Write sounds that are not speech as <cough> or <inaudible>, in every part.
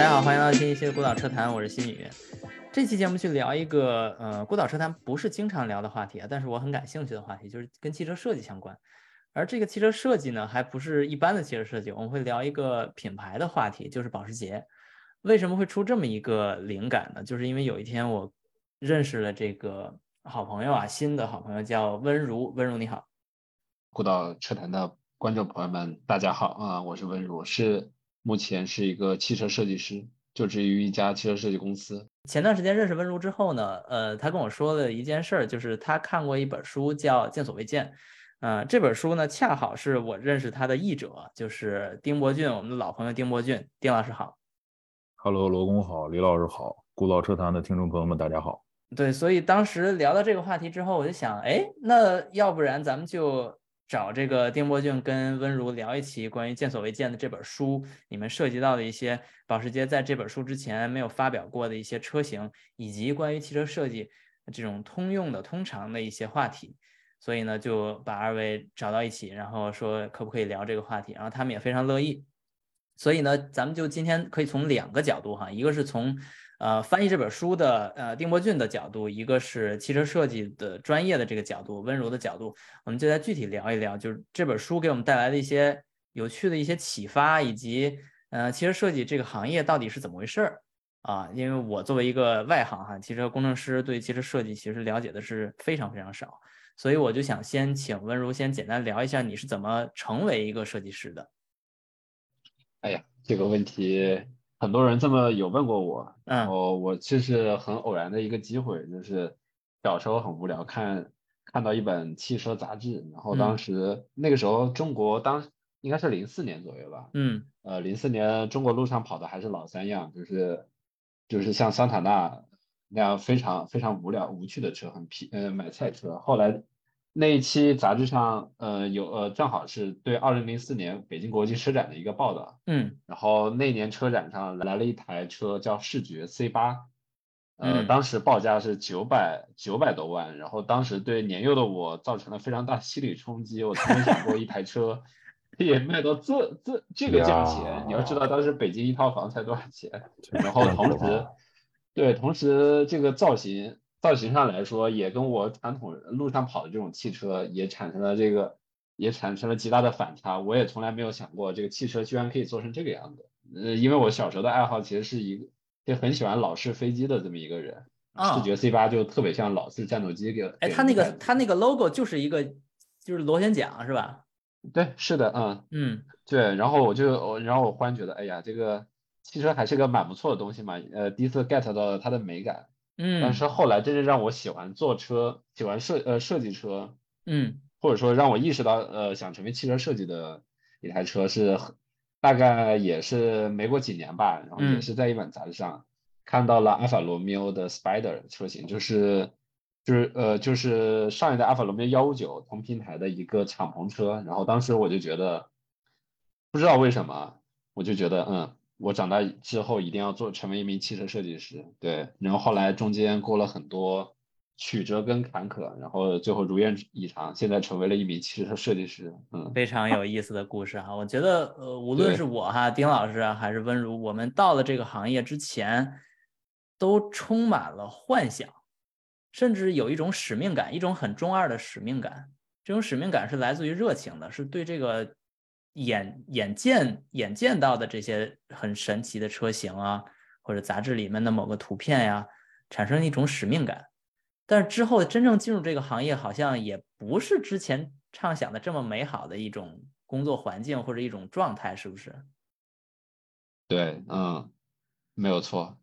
大家好，欢迎来到新一期的孤岛车谈，我是新宇。这期节目去聊一个呃，孤岛车谈不是经常聊的话题啊，但是我很感兴趣的话题，就是跟汽车设计相关。而这个汽车设计呢，还不是一般的汽车设计，我们会聊一个品牌的话题，就是保时捷。为什么会出这么一个灵感呢？就是因为有一天我认识了这个好朋友啊，新的好朋友叫温如，温如你好。孤岛车谈的观众朋友们，大家好啊，我是温如，是目前是一个汽车设计师，就职于一家汽车设计公司。前段时间认识温如之后呢，呃，他跟我说了一件事儿，就是他看过一本书叫《见所未见》。呃，这本书呢，恰好是我认识他的译者，就是丁博俊，我们的老朋友丁博俊，丁老师好。Hello，罗工好，李老师好，古老车坛的听众朋友们，大家好。对，所以当时聊到这个话题之后，我就想，哎，那要不然咱们就找这个丁博俊跟温如聊一期关于《见所未见》的这本书，你们涉及到的一些保时捷在这本书之前没有发表过的一些车型，以及关于汽车设计这种通用的、通常的一些话题。所以呢，就把二位找到一起，然后说可不可以聊这个话题，然后他们也非常乐意。所以呢，咱们就今天可以从两个角度哈，一个是从呃翻译这本书的呃丁博俊的角度，一个是汽车设计的专业的这个角度，温柔的角度，我们就来具体聊一聊，就是这本书给我们带来的一些有趣的一些启发，以及呃汽车设计这个行业到底是怎么回事儿啊？因为我作为一个外行哈，汽车工程师对汽车设计其实了解的是非常非常少。所以我就想先请温柔先简单聊一下你是怎么成为一个设计师的。哎呀，这个问题很多人这么有问过我，然后我其实很偶然的一个机会，就是小时候很无聊，看看到一本汽车杂志，然后当时那个时候中国当应该是零四年左右吧，嗯，呃零四年中国路上跑的还是老三样，就是就是像桑塔纳那样非常非常无聊无趣的车，很皮呃买菜车，后来。那一期杂志上，呃，有呃，正好是对二零零四年北京国际车展的一个报道。嗯，然后那年车展上来了一台车叫视觉 C 八，呃，当时报价是九百九百多万，然后当时对年幼的我造成了非常大的心理冲击。我从没想过一台车 <laughs> 可以卖到这这这个价钱。你要知道当时北京一套房才多少钱，然后同时，对，同时这个造型。造型上来说，也跟我传统路上跑的这种汽车也产生了这个，也产生了极大的反差。我也从来没有想过，这个汽车居然可以做成这个样子。呃，因为我小时候的爱好其实是一个，就很喜欢老式飞机的这么一个人。啊视觉 C 八就特别像老式战斗机给。哎，它那个它那个 logo 就是一个，就是螺旋桨是吧？对，是的，嗯嗯，对。然后我就，然后我忽然觉得，哎呀，这个汽车还是个蛮不错的东西嘛。呃，第一次 get 到了它的美感。嗯，但是后来真正让我喜欢坐车，喜欢设呃设计车，嗯，或者说让我意识到呃想成为汽车设计的一台车是，大概也是没过几年吧，然后也是在一本杂志上看到了阿法罗密欧的 Spider 车型，就是就是呃就是上一代阿法罗密欧幺五九同平台的一个敞篷车，然后当时我就觉得，不知道为什么，我就觉得嗯。我长大之后一定要做成为一名汽车设计师，对，然后后来中间过了很多曲折跟坎坷，然后最后如愿以偿，现在成为了一名汽车设计师，嗯，非常有意思的故事哈。我觉得呃，无论是我哈丁老师还是温如，我们到了这个行业之前，都充满了幻想，甚至有一种使命感，一种很中二的使命感。这种使命感是来自于热情的，是对这个。眼眼见眼见到的这些很神奇的车型啊，或者杂志里面的某个图片呀，产生一种使命感。但是之后真正进入这个行业，好像也不是之前畅想的这么美好的一种工作环境或者一种状态，是不是？对，嗯，没有错。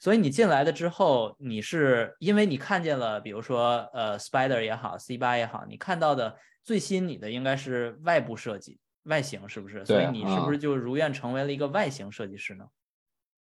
所以你进来的之后，你是因为你看见了，比如说呃，Spider 也好，C 八也好，你看到的最吸引你的应该是外部设计。外形是不是？所以你是不是就如愿成为了一个外形设计师呢？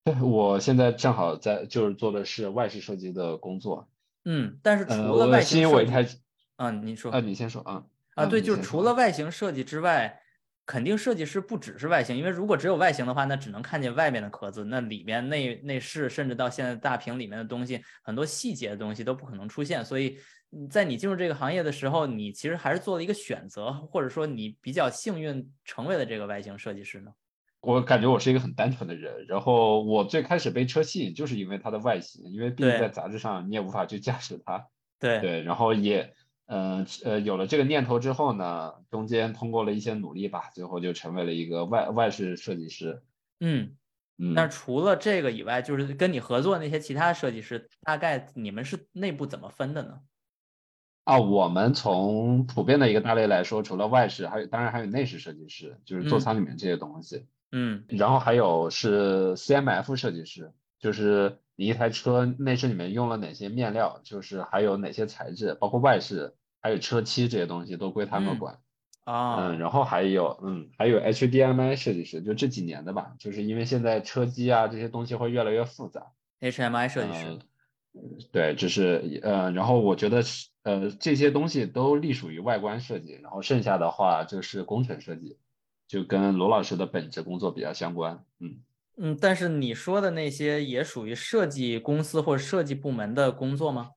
对，<laughs> 我现在正好在就是做的是外饰设计的工作。嗯，但是除了外形设计，嗯，你说啊，你先说啊啊，对，就是除了外形设计之外，肯定设计师不只是外形，因为如果只有外形的话，那只能看见外面的壳子，那里面内内饰，甚至到现在大屏里面的东西，很多细节的东西都不可能出现，所以。在你进入这个行业的时候，你其实还是做了一个选择，或者说你比较幸运成为了这个外形设计师呢？我感觉我是一个很单纯的人，然后我最开始被车吸引，就是因为它的外形，因为毕竟在杂志上你也无法去驾驶它。对对，然后也，呃呃，有了这个念头之后呢，中间通过了一些努力吧，最后就成为了一个外外饰设计师。嗯嗯，那除了这个以外，就是跟你合作那些其他设计师，大概你们是内部怎么分的呢？啊，我们从普遍的一个大类来说，除了外饰，还有当然还有内饰设计师，就是座舱里面这些东西。嗯，然后还有是 CMF 设计师，就是你一台车内饰里面用了哪些面料，就是还有哪些材质，包括外饰，还有车漆这些东西都归他们管。啊，嗯，然后还有嗯，还有 HDMI 设计师，就这几年的吧，就是因为现在车机啊这些东西会越来越复杂。HMI 设计师。嗯对，就是呃，然后我觉得是呃这些东西都隶属于外观设计，然后剩下的话就是工程设计，就跟罗老师的本职工作比较相关。嗯嗯，但是你说的那些也属于设计公司或设计部门的工作吗？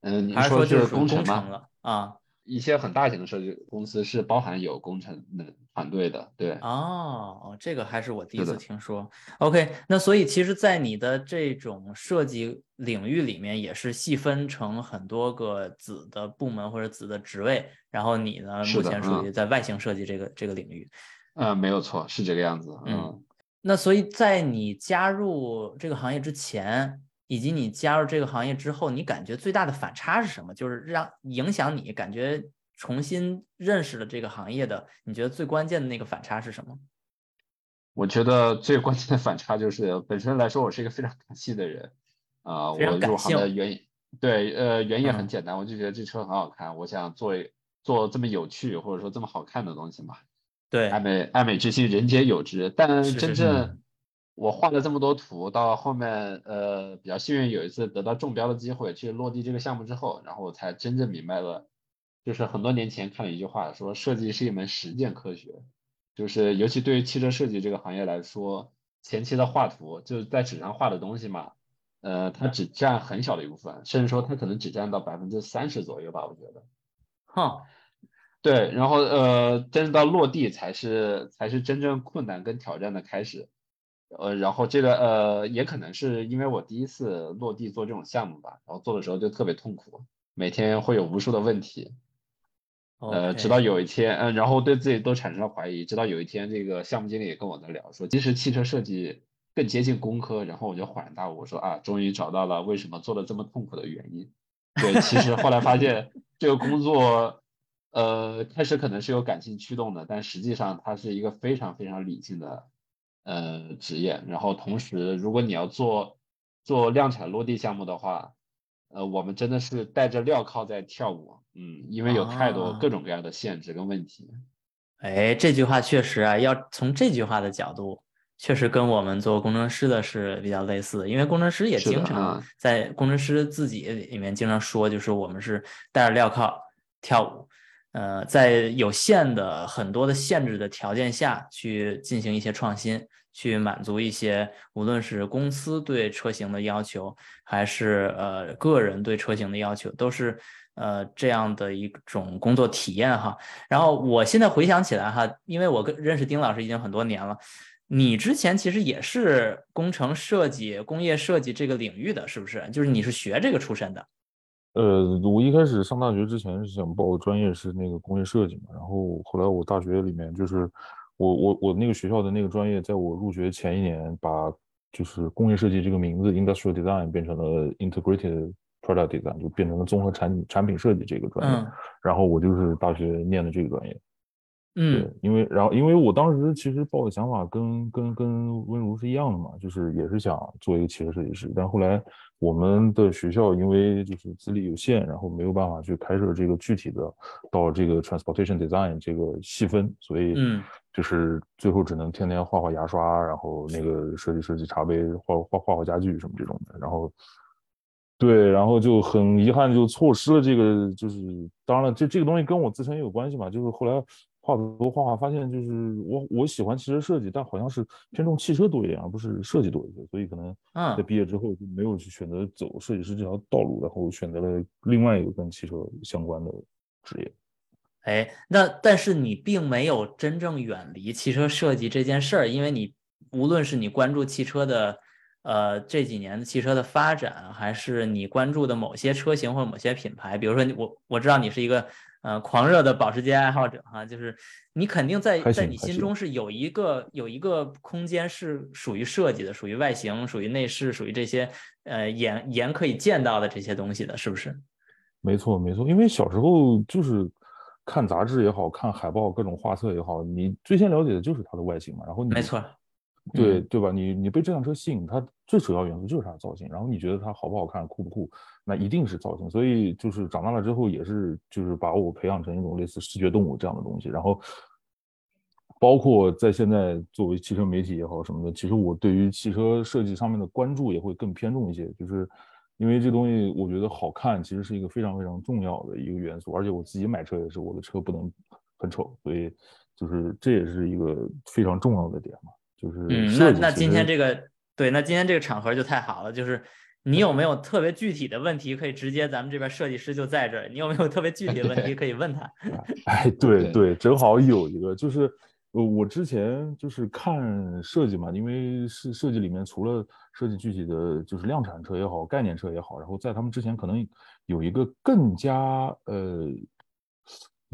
嗯，你说就是工工程吗？了啊？一些很大型的设计公司是包含有工程的团队的，对。哦，哦这个还是我第一次听说。OK，那所以其实，在你的这种设计领域里面，也是细分成很多个子的部门或者子的职位，然后你呢，目前属于嗯在外形设计这个这个领域。嗯，没有错，是这个样子。嗯嗯，那所以在你加入这个行业之前，以及你加入这个行业之后，你感觉最大的反差是什么？就是让影响你感觉重新认识了这个行业的，你觉得最关键的那个反差是什么？我觉得最关键的反差就是本身来说，我是一个非常感性的人。啊、我入行的原因，对，呃，原因也很嗯简单，我就觉得这车很好看，我想做做这么有趣或者说这么好看的东西嘛。对，爱美爱美之心，人皆有之。但真正我画了这么多图，到后面呃比较幸运有一次得到中标的机会去落地这个项目之后，然后我才真正明白了，就是很多年前看了一句话说，设计是一门实践科学，就是尤其对于汽车设计这个行业来说，前期的画图就是在纸上画的东西嘛，呃，它只占很小的一部分，甚至说它可能只占到百分之三十左右吧，我觉得。哼，对，然后呃，真正到落地才是才是真正困难跟挑战的开始，呃，然后这个呃也可能是因为我第一次落地做这种项目吧，然后做的时候就特别痛苦，每天会有无数的问题，呃，直到有一天，嗯、然后对自己都产生了怀疑，直到有一天这个项目经理也跟我在聊说，其实汽车设计更接近工科，然后我就恍然大悟，我说啊，终于找到了为什么做的这么痛苦的原因。对，其实后来发现这个工作，呃，开始可能是有感性驱动的，但实际上它是一个非常非常理性的呃职业。然后同时，如果你要做做量产落地项目的话，呃，我们真的是带着镣铐在跳舞，嗯，因为有太多啊各种各样的限制跟问题。哎，这句话确实啊，要从这句话的角度，确实跟我们做工程师的是比较类似的，因为工程师也经常嗯在工程师自己里面经常说，就是我们是带着镣铐跳舞，呃，在有限的很多的限制的条件下去进行一些创新，去满足一些无论是公司对车型的要求，还是呃个人对车型的要求，都是呃这样的一种工作体验哈。然后我现在回想起来哈，因为我跟认识丁老师已经很多年了，你之前其实也是工程设计、工业设计这个领域的，是不是？就是你是学这个出身的。呃，我一开始上大学之前是想报专业是那个工业设计嘛，然后后来我大学里面就是我我我那个学校的那个专业，在我入学前一年把就是工业设计这个名字 industrial design 变成了 integrated product design，就变成了综合产产品设计这个专业，嗯然后我就是大学念的这个专业。对嗯，因为然后因为我当时其实抱的想法跟跟跟温如是一样的嘛，就是也是想做一个汽车设计师，但后来我们的学校因为就是资历有限，然后没有办法去开设这个具体的到这个 transportation design 这个细分，所以嗯。就是最后只能天天画画牙刷，然后那个设计设计茶杯，画画画画家具什么这种的，然后对，然后就很遗憾就错失了这个，就是当然了，这这个东西跟我自身也有关系嘛，就是后来画图画画发现，就是我我喜欢汽车设计，但好像是偏重汽车多一点，而不是设计多一些，所以可能在嗯毕业之后就没有去选择走设计师这条道路，然后选择了另外一个跟汽车相关的职业。哎，那但是你并没有真正远离汽车设计这件事儿，因为你无论是你关注汽车的，呃这几年的汽车的发展，还是你关注的某些车型或者某些品牌，比如说你我我知道你是一个呃狂热的保时捷爱好者哈，就是你肯定在在你心中是有一个有一个空间是属于设计的，属于外形，属于内饰，属于这些呃眼眼可以见到的这些东西的，是不是？没错没错，因为小时候就是。看杂志也好看海报各种画册也好，你最先了解的就是它的外形嘛。然后你没错，对对吧？你你被这辆车吸引，它最主要元素就是它的造型。然后你觉得它好不好看、酷不酷，那一定是造型。所以就是长大了之后，也是就是把我培养成一种类似视觉动物这样的东西。然后包括在现在作为汽车媒体也好什么的，其实我对于汽车设计上面的关注也会更偏重一些，就是。因为这东西，我觉得好看其实是一个非常非常重要的一个元素，而且我自己买车也是，我的车不能很丑，所以就是这也是一个非常重要的点嘛。就是嗯，那那今天这个对，那今天这个场合就太好了，就是你有没有特别具体的问题可以直接咱们这边设计师就在这儿，你有没有特别具体的问题可以问他？<laughs> 哎，对对，正好有一个就是。呃，我之前就是看设计嘛，因为是设计里面除了设计具体的就是量产车也好，概念车也好，然后在他们之前可能有一个更加呃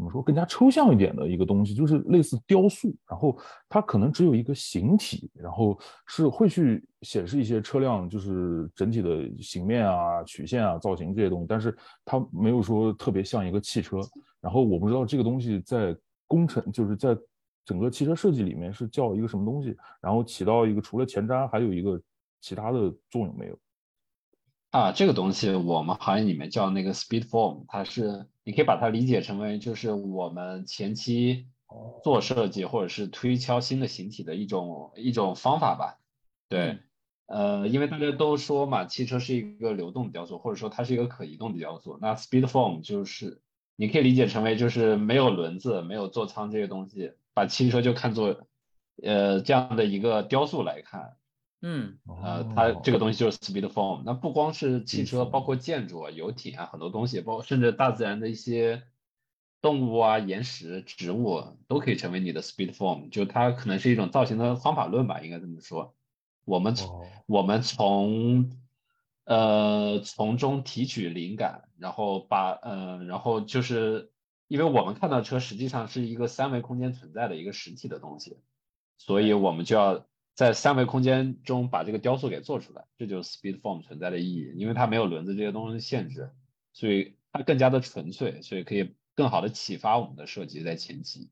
怎么说更加抽象一点的一个东西，就是类似雕塑，然后它可能只有一个形体，然后是会去显示一些车辆就是整体的形面啊、曲线啊、造型这些东西，但是它没有说特别像一个汽车。然后我不知道这个东西在工程就是在。整个汽车设计里面是叫一个什么东西，然后起到一个除了前瞻还有一个其他的作用没有？啊，这个东西我们行业里面叫那个 speed form，它是你可以把它理解成为就是我们前期做设计或者是推敲新的形体的一种一种方法吧。对，呃，因为大家都说嘛，汽车是一个流动的雕塑，或者说它是一个可移动的雕塑，那 speed form 就是你可以理解成为就是没有轮子、没有座舱这些东西。把汽车就看作，呃，这样的一个雕塑来看，嗯，呃，它这个东西就是 speed form。那不光是汽车，包括建筑啊、游艇啊，很多东西，包括甚至大自然的一些动物啊、岩石、植物，都可以成为你的 speed form。就它可能是一种造型的方法论吧，应该这么说。我们从我们从呃从中提取灵感，然后把呃，然后就是。因为我们看到车实际上是一个三维空间存在的一个实体的东西，所以我们就要在三维空间中把这个雕塑给做出来，这就是 speed form 存在的意义。因为它没有轮子这些东西限制，所以它更加的纯粹，所以可以更好的启发我们的设计在前期。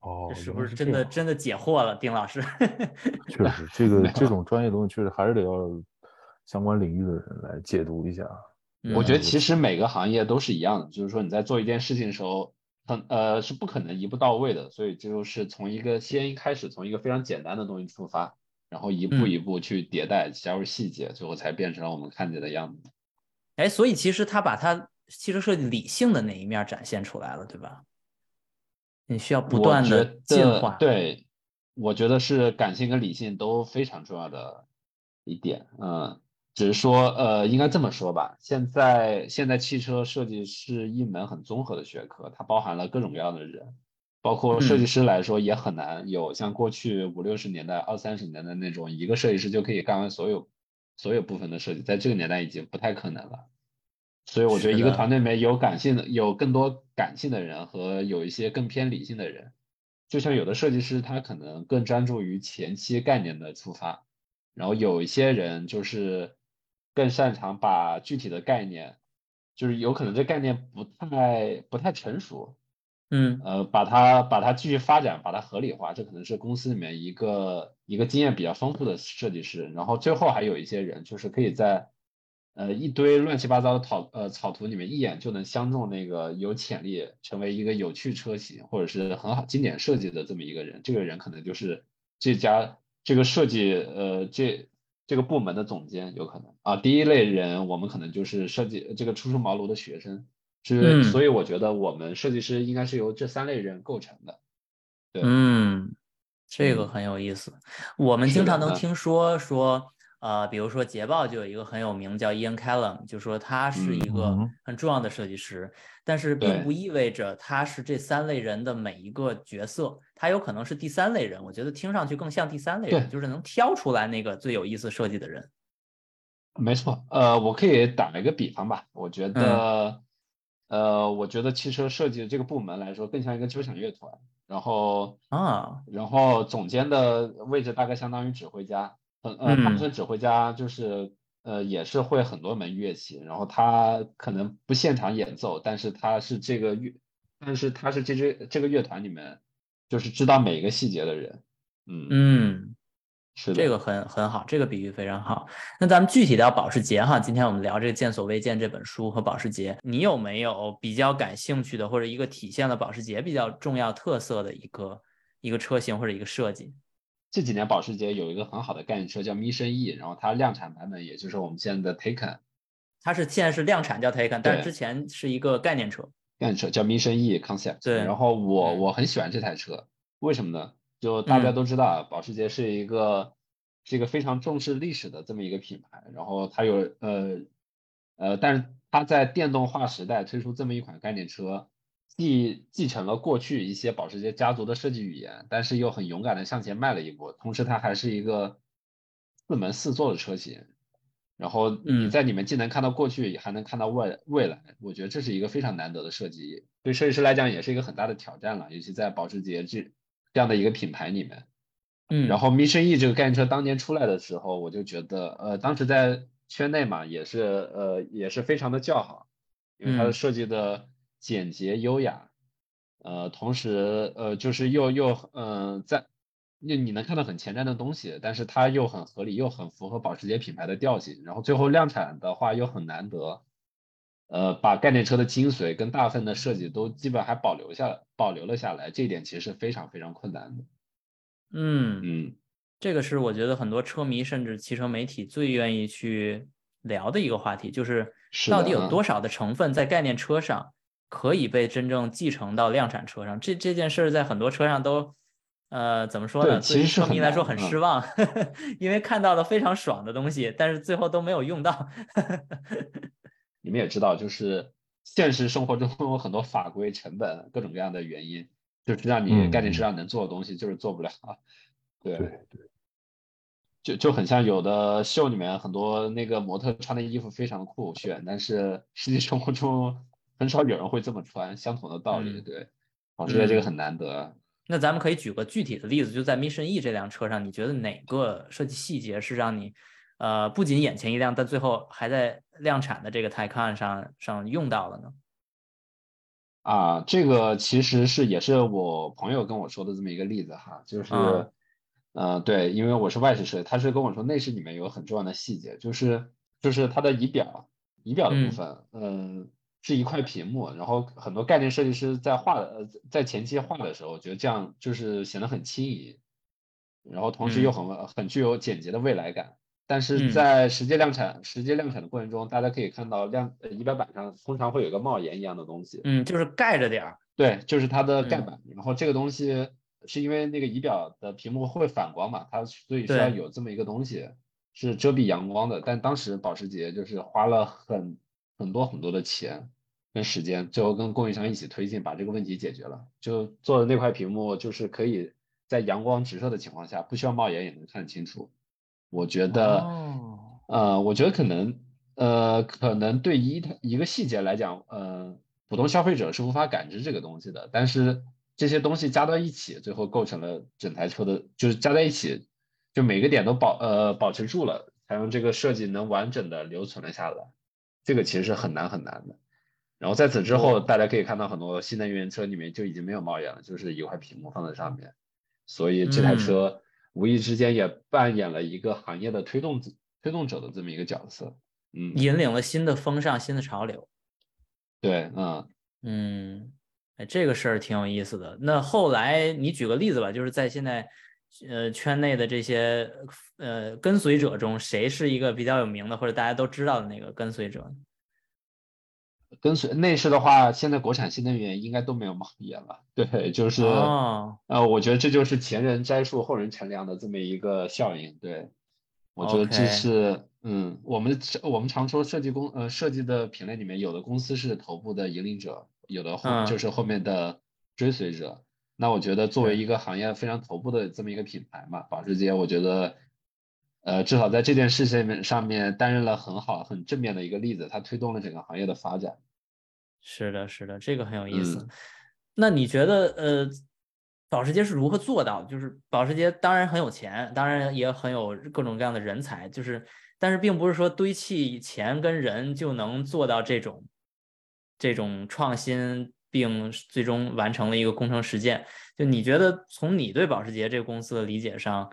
哦，是不是真的真的解惑了，丁老师？<laughs> 确实，这个这种专业东西确实还是得要相关领域的人来解读一下。我觉得其实每个行业都是一样的，就是说你在做一件事情的时候，很呃是不可能一步到位的，所以就是从一个先一开始从一个非常简单的东西出发，然后一步一步去迭代，加入细节，最后才变成了我们看见的样子。哎，所以其实他把他汽车设计理性的那一面展现出来了，对吧？你需要不断的进化。对，我觉得是感性跟理性都非常重要的一点，嗯。只是说，呃，应该这么说吧。现在，现在汽车设计是一门很综合的学科，它包含了各种各样的人，包括设计师来说也很难有像过去五六十年代、二三十年代那种一个设计师就可以干完所有所有部分的设计，在这个年代已经不太可能了。所以我觉得一个团队里面有感性的，有更多感性的人和有一些更偏理性的人，就像有的设计师他可能更专注于前期概念的出发，然后有一些人就是。更擅长把具体的概念，就是有可能这概念不太不太成熟，嗯，呃，把它把它继续发展，把它合理化，这可能是公司里面一个一个经验比较丰富的设计师。然后最后还有一些人，就是可以在呃一堆乱七八糟的草呃草图里面，一眼就能相中那个有潜力成为一个有趣车型或者是很好经典设计的这么一个人。这个人可能就是这家这个设计呃这。这个部门的总监有可能。啊，第一类人我们可能就是设计这个初出茅庐的学生，是，所以我觉得我们设计师应该是由这三类人构成的。对，嗯，这个很有意思。我们经常能听说说，呃，比如说捷豹就有一个很有名叫 Ian Callum，就说他是一个嗯。很重要的设计师，但是并不意味着他是这三类人的每一个角色，他有可能是第三类人。我觉得听上去更像第三类人，就是能挑出来那个最有意思设计的人。没错，呃，我可以打一个比方吧，我觉得，呃，我觉得汽车设计这个部门来说，更像一个交响乐团，然后，啊，然后总监的位置大概相当于指挥家，呃，呃，他嗯们指挥家就是，呃，也是会很多门乐器，然后他可能不现场演奏，但是他是这个乐，但是他是这支这个乐团里面，就是知道每一个细节的人，嗯，嗯。是的，这个很很好，这个比喻非常好。那咱们具体到保时捷哈，今天我们聊这个《见所未见》这本书和保时捷，你有没有比较感兴趣的，或者一个体现了保时捷比较重要特色的一个一个车型或者一个设计？这几年保时捷有一个很好的概念车叫 Mission E，然后它量产版本也就是我们现在的 Taycan 它是现在是量产叫 Taycan，但是之前是一个概念车。概念车叫 Mission E Concept。对然后我嗯我很喜欢这台车，为什么呢？就大家嗯都知道啊，保时捷是一个是一个非常重视历史的这么一个品牌，然后它有呃呃，但是它在电动化时代推出这么一款概念车，继继承了过去一些保时捷家族的设计语言，但是又很勇敢的向前迈了一步，同时它还是一个四门四座的车型。然后你嗯在里面既能看到过去，也还能看到未未来，我觉得这是一个非常难得的设计，对设计师来讲也是一个很大的挑战了，尤其在保时捷这这样的一个品牌里面。嗯，然后 Mission E 这个概念车当年出来的时候，我就觉得，呃，当时在圈内嘛，也是呃也是非常的叫好，因为它的嗯设计的简洁优雅，呃，同时呃就是又又嗯、呃、在。你你能看到很前瞻的东西，但是它又很合理，又很符合保时捷品牌的调性，然后最后量产的话又很难得，呃，把概念车的精髓跟大部分的设计都基本还保留下保留了下来，这一点其实是非常非常困难的。嗯，嗯，这个是我觉得很多车迷甚至汽车媒体最愿意去聊的一个话题，就是到底有多少的成分在概念车上可以被真正继承到量产车上？这这件事儿在很多车上都，呃，怎么说呢？对其对于车实是很迷来说很失望，<laughs> 因为看到了非常爽的东西，但是最后都没有用到。<laughs> 你们也知道，就是现实生活中有很多法规、成本各种各样的原因，就是让你概念车上能做的东西就是做不了。对对对，就就很像有的秀里面很多那个模特穿的衣服非常酷炫，但是实际生活中很少有人会这么穿，相同的道理。嗯对，我觉得这个嗯很难得。那咱们可以举个具体的例子，就在 Mission E 这辆车上，你觉得哪个设计细节是让你，呃，不仅眼前一亮，但最后还在量产的这个 Taycan 上上用到了呢？啊，这个其实是也是我朋友跟我说的这么一个例子哈，就是，嗯呃，对，因为我是外饰设计，他是跟我说内饰里面有很重要的细节，就是就是它的仪表，仪表的嗯部分，嗯、是一块屏幕，然后很多概念设计师在画的，呃，在前期画的时候，我觉得这样就是显得很轻盈，然后同时又很很具有简洁的未来感。但是嗯在实际量产、实际量产的过程中，大家可以看到量呃仪表板上通常会有一个帽檐一样的东西，嗯，就是盖着点儿。对，就是它的盖嗯板。然后这个东西是因为那个仪表的屏幕会反光嘛，它所以需要有这么一个东西是遮蔽阳光的。但当时保时捷就是花了很很多很多的钱跟时间，最后跟供应商一起推进，把这个问题解决了。就做的那块屏幕就是可以在阳光直射的情况下，不需要帽檐也能看得清楚。我觉得。哦，呃，我觉得可能，呃，可能对一一个细节来讲，呃，普通消费者是无法感知这个东西的，但是这些东西加到一起，最后构成了整台车的，就是加在一起，就每个点都保呃保持住了，才让这个设计能完整的留存了下来。这个其实是很难很难的。然后在此之后，哦大家可以看到很多新能源车里面就已经没有猫眼了，就是一块屏幕放在上面，所以这台嗯车无意之间也扮演了一个行业的推动者推动者的这么一个角色。嗯，引领了新的风尚、新的潮流。对，嗯，嗯，哎，这个事儿挺有意思的。那后来你举个例子吧，就是在现在呃圈内的这些呃跟随者中，谁是一个比较有名的或者大家都知道的那个跟随者呢？跟随内饰的话，现在国产新能源应该都没有帽檐了。对，就是，哦，呃，我觉得这就是前人栽树后人乘凉的这么一个效应。对，我觉得这是嗯，我们我们常说设计公呃设计的品类里面，有的公司是头部的引领者，有的后嗯就是后面的追随者。那我觉得作为一个行业非常头部的这么一个品牌嘛，保时捷，我觉得呃至少在这件事情上面担任了很好很正面的一个例子，它推动了整个行业的发展。是的，是的，这个很有意思。嗯那你觉得，呃，保时捷是如何做到？就是保时捷当然很有钱，当然也很有各种各样的人才，就是，但是并不是说堆砌钱跟人就能做到这种这种创新，并最终完成了一个工程实践。就你觉得，从你对保时捷这个公司的理解上，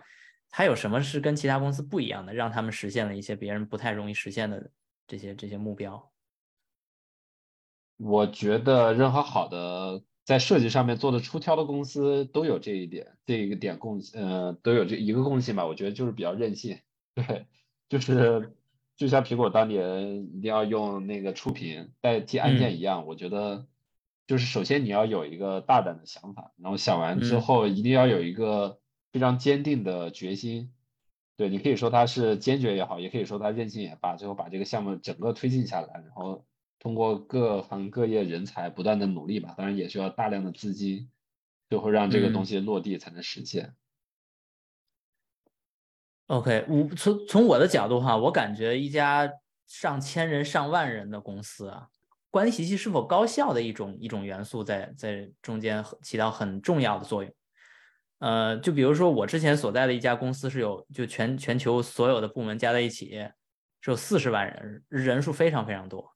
它有什么是跟其他公司不一样的，让他们实现了一些别人不太容易实现的这些这些目标？我觉得任何好的在设计上面做的出挑的公司都有这一点，这一个点共呃都有这一个共性吧。我觉得就是比较任性，对，就是就像苹果当年一定要用那个触屏代替按键一样，我觉得就是首先你要有一个大胆的想法，然后想完之嗯后一定要有一个非常坚定的决心。对你可以说他是坚决也好，也可以说他任性也罢，最后把这个项目整个推进下来，然后通过各行各业人才不断的努力吧，当然也需要大量的资金，最后让这个东嗯西落地才能实现。OK，我从从我的角度哈，我感觉一家上千人、上万人的公司啊，管理体系是否高效的一种一种元素在在中间起到很重要的作用。呃，就比如说我之前所在的一家公司是有就全全球所有的部门加在一起是有四十万人，人数非常非常多。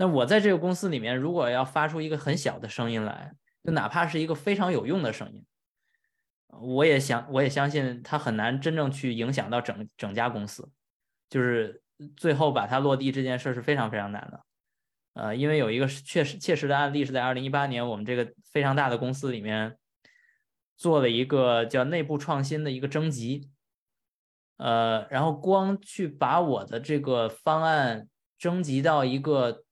那我在这个公司里面，如果要发出一个很小的声音来，就哪怕是一个非常有用的声音。我也想，我也相信它很难真正去影响到整整家公司，就是最后把它落地这件事是非常非常难的。呃，因为有一个确实切实的案例是在二零一八年，我们这个非常大的公司里面做了一个叫内部创新的一个征集，呃，然后光去把我的这个方案征集到一个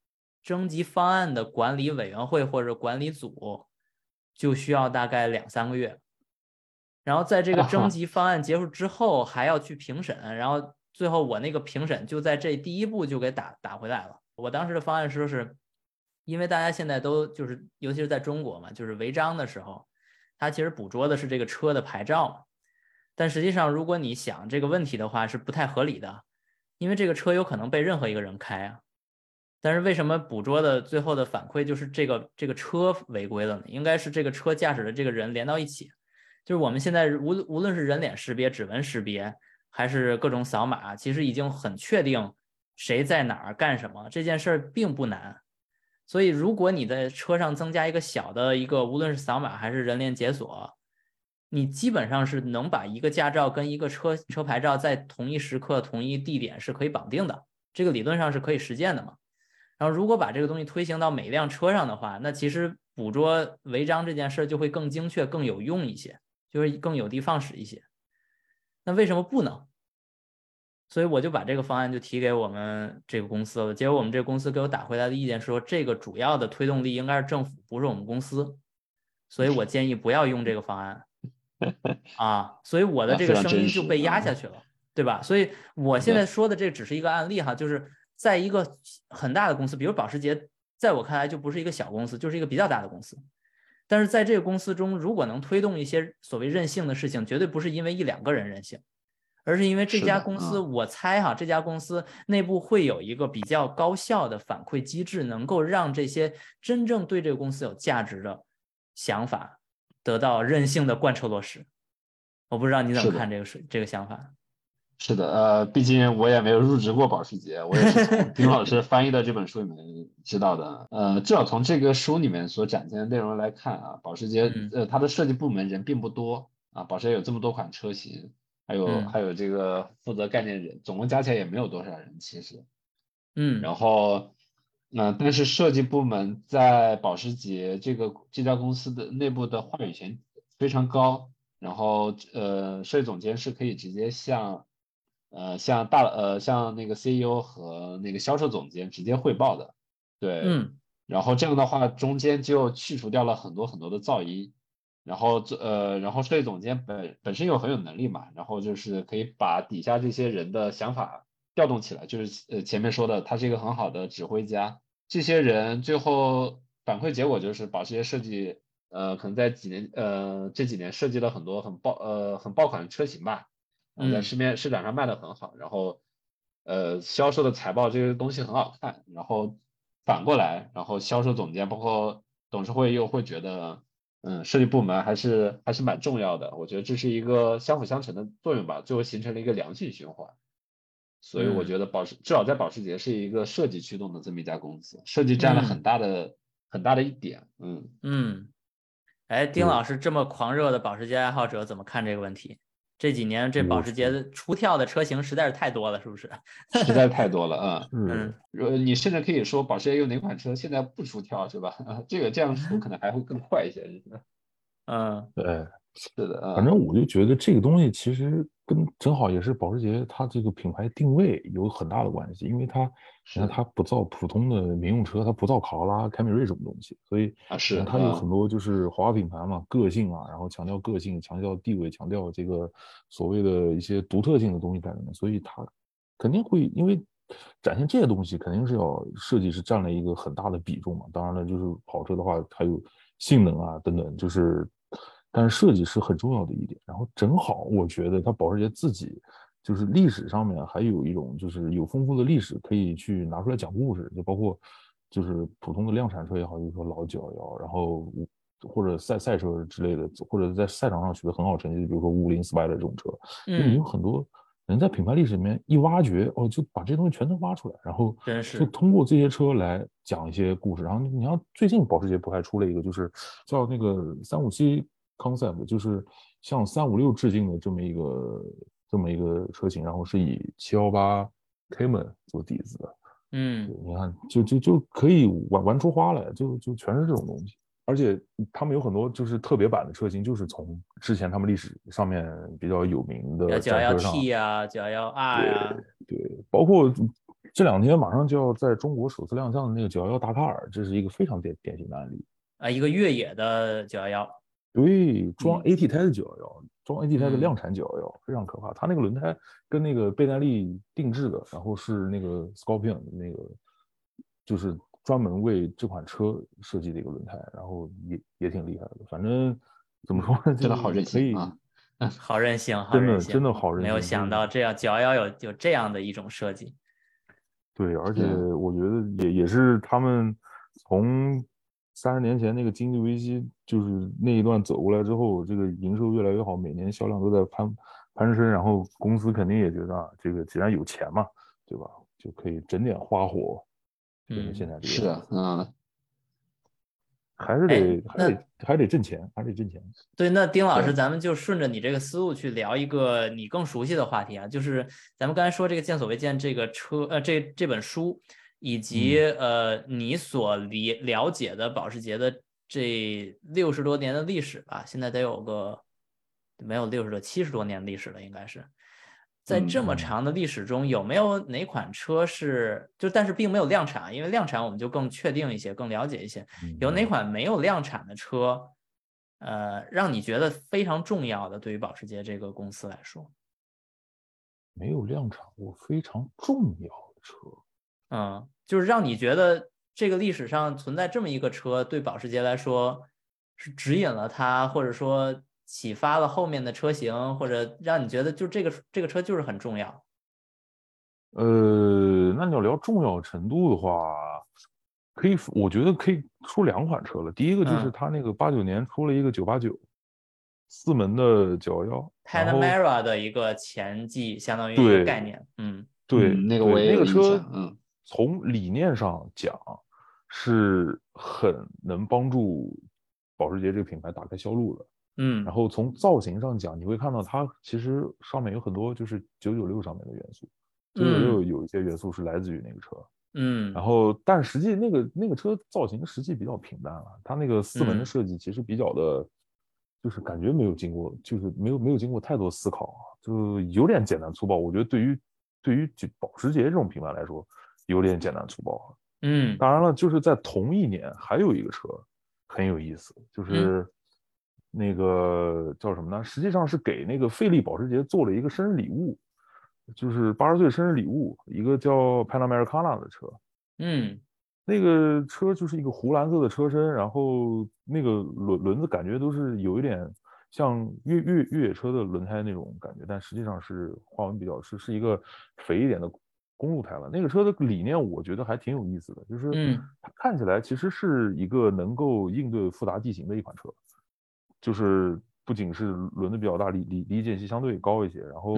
征集方案的管理委员会或者管理组，就需要大概两三个月。然后在这个征 <laughs> 集方案结束之后，还要去评审，然后最后我那个评审就在这第一步就给打打回来了。我当时的方案说是，因为大家现在都就是，尤其是在中国嘛，就是违章的时候，它其实捕捉的是这个车的牌照嘛，但实际上如果你想这个问题的话，是不太合理的，因为这个车有可能被任何一个人开啊。但是为什么捕捉的最后的反馈就是这个这个车违规了呢？应该是这个车驾驶的这个人连到一起。就是我们现在无无论是人脸识别、指纹识别，还是各种扫码，其实已经很确定谁在哪儿干什么，这件事儿并不难。所以，如果你在车上增加一个小的一个，无论是扫码还是人脸解锁，你基本上是能把一个驾照跟一个车车牌照在同一时刻、同一地点是可以绑定的，这个理论上是可以实践的嘛。然后，如果把这个东西推行到每一辆车上的话，那其实捕捉违章这件事就会更精确、更有用一些。就是更有的放矢一些，那为什么不能？所以我就把这个方案就提给我们这个公司了。结果我们这个公司给我打回来的意见说，这个主要的推动力应该是政府，不是我们公司。所以我建议不要用这个方案 <laughs> 啊。所以我的这个声音就被压下去了，对吧？所以我现在说的这只是一个案例哈，就是在一个很大的公司，比如保时捷，在我看来就不是一个小公司，就是一个比较大的公司。但是在这个公司中，如果能推动一些所谓任性的事情，绝对不是因为一两个人任性，而是因为这家公司，我猜哈，这家公司内部会有一个比较高效的反馈机制，能够让这些真正对这个公司有价值的想法得到任性的贯彻落实。我不知道你怎么看这个是这个想法。是的，呃，毕竟我也没有入职过保时捷，我也是从丁老师翻译的这本书里面知道的。呃，至少从这个书里面所展现的内容来看啊，保时捷呃它的设计部门人并不多啊，保时捷有这么多款车型，还有、嗯、还有这个负责概念人，总共加起来也没有多少人其实。嗯，然后，那、呃、但是设计部门在保时捷这个这家公司的内部的话语权非常高，然后呃，设计总监是可以直接向。呃，像大呃，像那个 CEO 和那个销售总监直接汇报的，对，嗯，然后这样的话，中间就去除掉了很多很多的噪音，然后这呃，然后设计总监本本身又很有能力嘛，然后就是可以把底下这些人的想法调动起来，就是呃前面说的，他是一个很好的指挥家。这些人最后反馈结果就是把这些设计，呃，可能在几年呃这几年设计了很多很爆呃很爆款的车型吧，在市面市场上卖的很好，然后呃销售的财报这些东西很好看，然后反过来，然后销售总监包括董事会又会觉得。嗯，设计部门还是还是蛮重要的，我觉得这是一个相辅相成的作用吧，最后形成了一个良性循环。所以我觉得保时至少在保时捷是一个设计驱动的这么一家公司，设计占了很大的很大的一点。嗯嗯，哎，丁老师这么狂热的保时捷爱好者怎么看这个问题？这几年这保时捷的出跳的车型实在是太多了，是不是？<laughs> 实在太多了啊！嗯，呃，你甚至可以说保时捷有哪款车现在不出跳是吧？啊，<laughs> 这个这样说 <laughs> 可能还会更快一些，嗯，对。是的，反正我就觉得这个东西其实跟正好也是保时捷它这个品牌定位有很大的关系，因为它你看它不造普通的民用车，它不造卡罗拉、凯美瑞这种东西，所以啊是它有很多就是豪华品牌嘛，个性啊，然后强调个性、强调地位、强调这个所谓的一些独特性的东西在里面，所以它肯定会因为展现这些东西，肯定是要设计是占了一个很大的比重嘛。当然了，就是跑车的话，还有性能啊等等，就是。但是设计是很重要的一点，然后正好我觉得它保时捷自己就是历史上面还有一种就是有丰富的历史可以去拿出来讲故事，就包括就是普通的量产车也好，比如说老九幺幺，然后或者赛赛车之类的，或者在赛场上取得很好成绩，比如说五菱 Spider 这种车，嗯，有很多人在品牌历史里面一挖掘，哦，就把这些东西全都挖出来，然后就通过这些车来讲一些故事。然后你像最近保时捷不还出了一个，就是叫那个三五七。Concept 就是向三五六致敬的这么一个这么一个车型，然后是以七幺八 Cayman 做底子的，嗯，你看就就就可以玩玩出花来，就就全是这种东西，而且他们有很多就是特别版的车型，就是从之前他们历史上面比较有名的九幺幺 T 啊，九幺幺 R 呀，对，包括这两天马上就要在中国首次亮相的那个九幺幺达喀尔，这是一个非常典典型的案例。啊，一个越野的九幺幺。对，装 AT 胎的九幺幺，装 AT 胎的量产九幺幺，非常可怕。它那个轮胎跟那个倍耐力定制的，然后是那个 Scorpion 那个，就是专门为这款车设计的一个轮胎，然后也也挺厉害的。反正怎么说呢，真的好任性啊，好任性，真的真的好任性。没有想到这样九幺幺有有这样的一种设计。对，而且我觉得也也是他们从。三十年前那个经济危机，就是那一段走过来之后，这个营收越来越好，每年销量都在攀攀升，然后公司肯定也觉得啊，这个既然有钱嘛，对吧，就可以整点花活。嗯，现在是的，嗯，还是得还得还得挣钱，还得挣钱。对，那丁老师，咱们就顺着你这个思路去聊一个你更熟悉的话题啊，就是咱们刚才说这个“见所未见”这个车，呃，这这本书。以及呃，你所理了解的保时捷的这六十多年的历史吧，现在得有个没有六十多七十多年历史了，应该是。在这么长的历史中，有没有哪款车是就但是并没有量产，因为量产我们就更确定一些，更了解一些。有哪款没有量产的车，呃，让你觉得非常重要的，对于保时捷这个公司来说，没有量产过非常重要的车。嗯，就是让你觉得这个历史上存在这么一个车，对保时捷来说是指引了它，或者说启发了后面的车型，或者让你觉得就这个这个车就是很重要。呃，那你要聊重要程度的话，可以，我觉得可以出两款车了。第一个就是它那个八九年出了一个九八九四门的九幺幺，Panamera 的一个前继，相当于一个概念。嗯，对，那个我那个车，嗯。从理念上讲，是很能帮助保时捷这个品牌打开销路的。嗯，然后从造型上讲，你会看到它其实上面有很多就是九九六上面的元素，九九六有一些元素是来自于那个车。嗯，然后但实际那个那个车造型实际比较平淡了，它那个四门的设计其实比较的，就是感觉没有经过，就是没有没有经过太多思考，就有点简单粗暴。我觉得对于对于保时捷这种品牌来说。有点简单粗暴，嗯，当然了，就是在同一年还有一个车很有意思，就是那个叫什么呢？实际上是给那个费利保时捷做了一个生日礼物，就是八十岁生日礼物，一个叫 Panamericana 的车。嗯，那个车就是一个湖蓝色的车身，然后那个轮轮子感觉都是有一点像越越越野车的轮胎那种感觉，但实际上是花纹比较是是一个肥一点的公路胎了。那个车的理念我觉得还挺有意思的，就是它看起来其实是一个能够应对复杂地形的一款车。就是不仅是轮子比较大，离离离间隙相对高一些，然后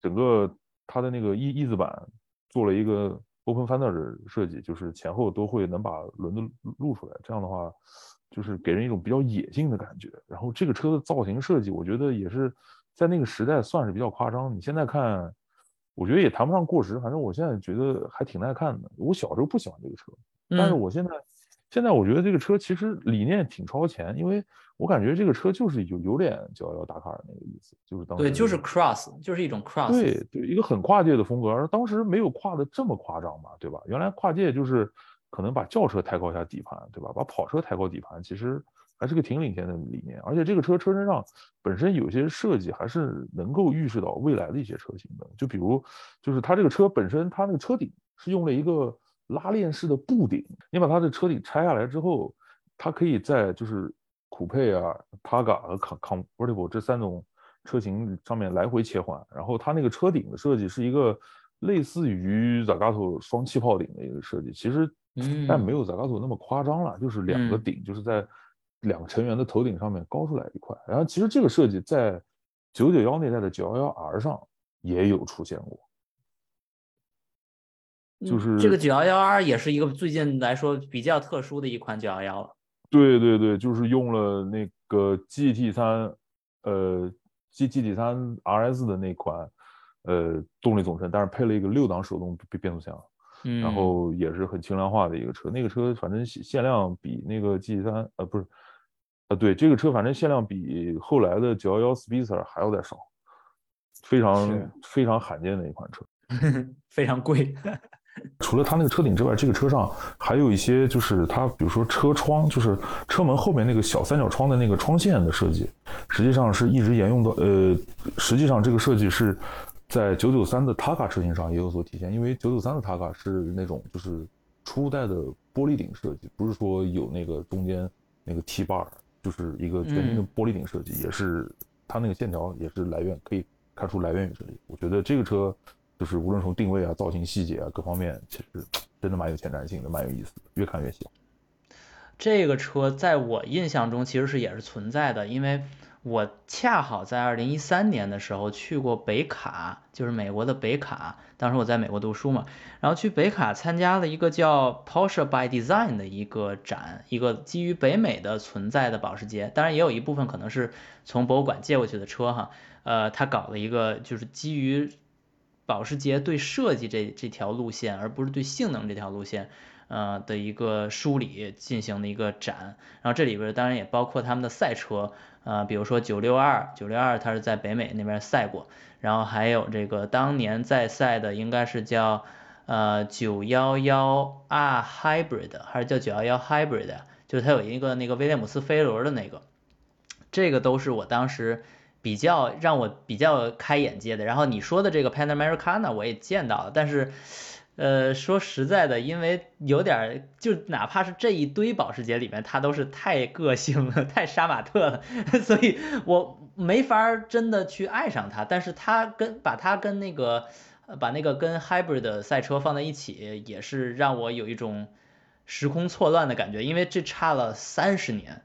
整个它的那个翼翼子板做了一个 open fender 的设计，就是前后都会能把轮子露出来，这样的话就是给人一种比较野性的感觉。然后这个车的造型设计，我觉得也是在那个时代算是比较夸张。你现在看，我觉得也谈不上过时，反正我现在觉得还挺耐看的。我小时候不喜欢这个车，但是我现在。现在我觉得这个车其实理念挺超前，因为我感觉这个车就是有有点九幺幺达喀尔那个意思，就是当对，就是 cross，就是一种 cross，对对，一个很跨界的风格，而当时没有跨的这么夸张嘛，对吧？原来跨界就是可能把轿车抬高一下底盘，对吧？把跑车抬高底盘，其实还是个挺领先的理念。而且这个车车身上本身有些设计还是能够预示到未来的一些车型的，就比如就是它这个车本身，它那个车顶是用了一个。拉链式的布顶，你把它的车顶拆下来之后，它可以在就是酷配啊、Targa 和 Convertible 这三种车型上面来回切换。然后它那个车顶的设计是一个类似于 Zagato 双气泡顶的一个设计，其实但没有 Zagato 那么夸张了，就是两个顶就是在两个成员的头顶上面高出来一块。然后其实这个设计在九九幺那代的九幺幺 R 上也有出现过。就是这个九幺幺 R 也是一个最近来说比较特殊的一款九幺幺了。对对对，就是用了那个 GT 三，呃，G GT 三 RS 的那款，呃，动力总成，但是配了一个六档手动变变速箱，嗯，然后也是很轻量化的一个车。那个车反正限量比那个 GT 三，呃，不是，呃，对，这个车反正限量比后来的九幺幺 Speedster 还要再少，非常非常罕见的一款车，<laughs> 非常贵。<laughs> 除了它那个车顶之外，这个车上还有一些，就是它，比如说车窗，就是车门后面那个小三角窗的那个窗线的设计，实际上是一直沿用到，呃，实际上这个设计是在九九三的 Targa 车型上也有所体现，因为九九三的 Targa 是那种就是初代的玻璃顶设计，不是说有那个中间那个 T bar，就是一个全新的玻璃顶设计，也是它那个线条也是来源可以看出来源于这里。我觉得这个车。就是无论从定位啊、造型细节啊各方面，其实真的蛮有前瞻性的，蛮有意思的，越看越喜欢。这个车在我印象中其实是也是存在的，因为我恰好在二零一三年的时候去过北卡，就是美国的北卡，当时我在美国读书嘛，然后去北卡参加了一个叫 Porsche by Design 的一个展，一个基于北美的存在的保时捷，当然也有一部分可能是从博物馆借过去的车哈，呃，他搞了一个就是基于。保时捷对设计这这条路线，而不是对性能这条路线，呃的一个梳理进行的一个展。然后这里边当然也包括他们的赛车，呃，比如说九六二，九六二它是在北美那边赛过，然后还有这个当年在赛的应该是叫呃九幺幺 R Hybrid，还是叫九幺幺 Hybrid，就是它有一个那个威廉姆斯飞轮的那个，这个都是我当时。比较让我比较开眼界的，然后你说的这个 Panamericana 我也见到了，但是，呃，说实在的，因为有点就哪怕是这一堆保时捷里面，它都是太个性了，<laughs> 太杀马特了，<laughs> 所以我没法真的去爱上它。但是它跟把它跟那个把那个跟 Hybrid 的赛车放在一起，也是让我有一种时空错乱的感觉，因为这差了三十年。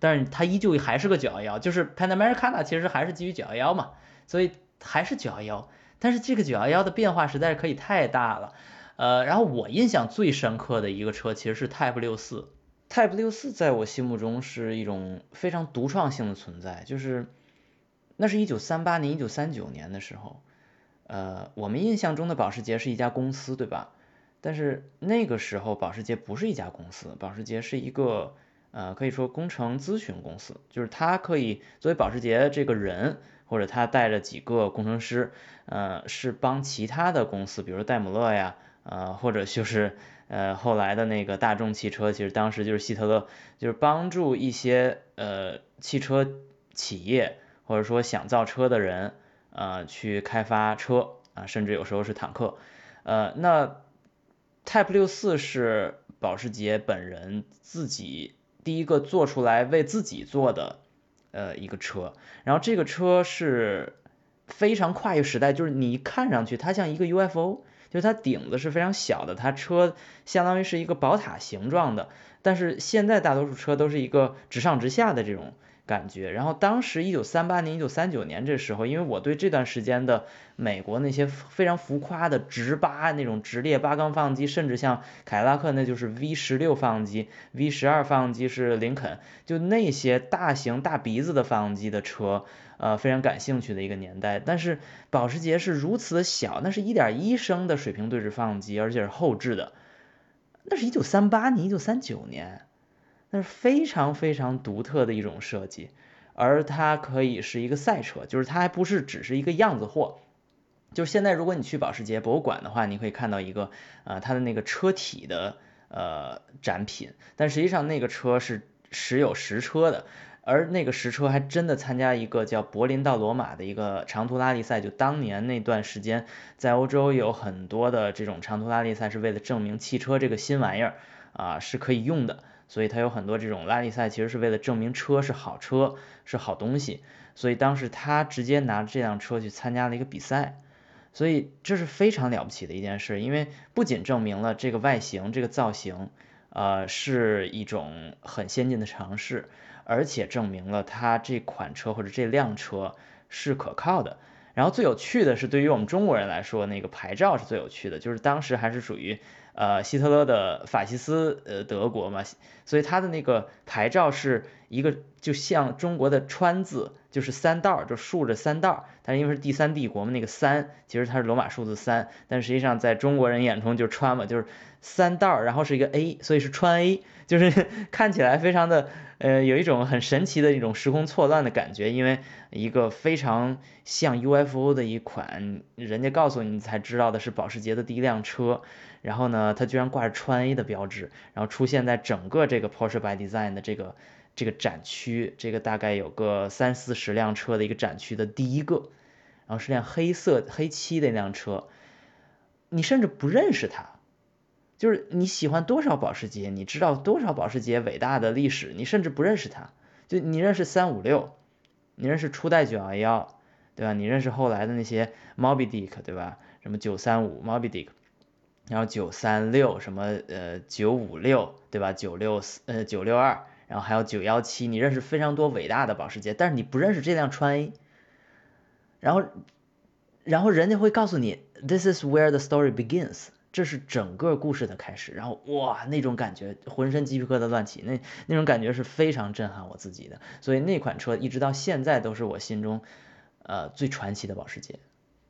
但是它依旧还是个911，就是 Panamericana 其实还是基于911嘛，所以还是911。但是这个911的变化实在是可以太大了，呃，然后我印象最深刻的一个车其实是 Type 64，Type 64在我心目中是一种非常独创性的存在，就是那是一九三八年、一九三九年的时候，呃，我们印象中的保时捷是一家公司，对吧？但是那个时候保时捷不是一家公司，保时捷是一个。呃，可以说工程咨询公司，就是他可以作为保时捷这个人，或者他带着几个工程师，呃，是帮其他的公司，比如戴姆勒呀，呃，或者就是呃，后来的那个大众汽车，其实当时就是希特勒就是帮助一些呃汽车企业或者说想造车的人呃去开发车啊，甚至有时候是坦克。呃，那 Type 六四是保时捷本人自己第一个做出来为自己做的呃一个车，然后这个车是非常跨越时代，就是你看上去它像一个 UFO，就是它顶子是非常小的，它车相当于是一个宝塔形状的，但是现在大多数车都是一个直上直下的这种。感觉，然后当时一九三八年、一九三九年这时候，因为我对这段时间的美国那些非常浮夸的直八那种直列八缸发动机，甚至像凯迪拉克那就是 V 十六发动机，V 十二发动机是林肯，就那些大型大鼻子的发动机的车，呃，非常感兴趣的一个年代。但是保时捷是如此的小，那是一点一升的水平对置发动机，而且是后置的，那是一九三八年、一九三九年。那是非常非常独特的一种设计，而它可以是一个赛车，就是它还不是只是一个样子货。就是现在如果你去保时捷博物馆的话，你可以看到一个呃它的那个车体的呃展品，但实际上那个车是实有实车的，而那个实车还真的参加一个叫柏林到罗马的一个长途拉力赛，就当年那段时间在欧洲有很多的这种长途拉力赛是为了证明汽车这个新玩意儿啊是可以用的。所以它有很多这种拉力赛，其实是为了证明车是好车，是好东西。所以当时他直接拿这辆车去参加了一个比赛，所以这是非常了不起的一件事，因为不仅证明了这个外形、这个造型，呃，是一种很先进的尝试，而且证明了它这款车或者这辆车是可靠的。然后最有趣的是，对于我们中国人来说，那个牌照是最有趣的，就是当时还是属于。呃，希特勒的法西斯呃德国嘛，所以它的那个牌照是一个就像中国的川字，就是三道，就竖着三道。但是因为是第三帝国嘛，那个三其实它是罗马数字三，但实际上在中国人眼中就是川嘛，就是三道，然后是一个 A，所以是川 A，就是 <laughs> 看起来非常的呃有一种很神奇的一种时空错乱的感觉，因为一个非常像 UFO 的一款，人家告诉你才知道的是保时捷的第一辆车。然后呢，它居然挂着川 A 的标志，然后出现在整个这个 Porsche by Design 的这个这个展区，这个大概有个三四十辆车的一个展区的第一个，然后是辆黑色黑漆的一辆车，你甚至不认识它，就是你喜欢多少保时捷，你知道多少保时捷伟大的历史，你甚至不认识它，就你认识三五六，你认识初代九幺幺，对吧？你认识后来的那些 Moby Dick，对吧？什么九三五 Moby Dick。然后九三六什么呃九五六对吧？九六四呃九六二，然后还有九幺七，你认识非常多伟大的保时捷，但是你不认识这辆川 A。然后，然后人家会告诉你，This is where the story begins，这是整个故事的开始。然后哇，那种感觉浑身鸡皮疙瘩乱起，那那种感觉是非常震撼我自己的。所以那款车一直到现在都是我心中呃最传奇的保时捷。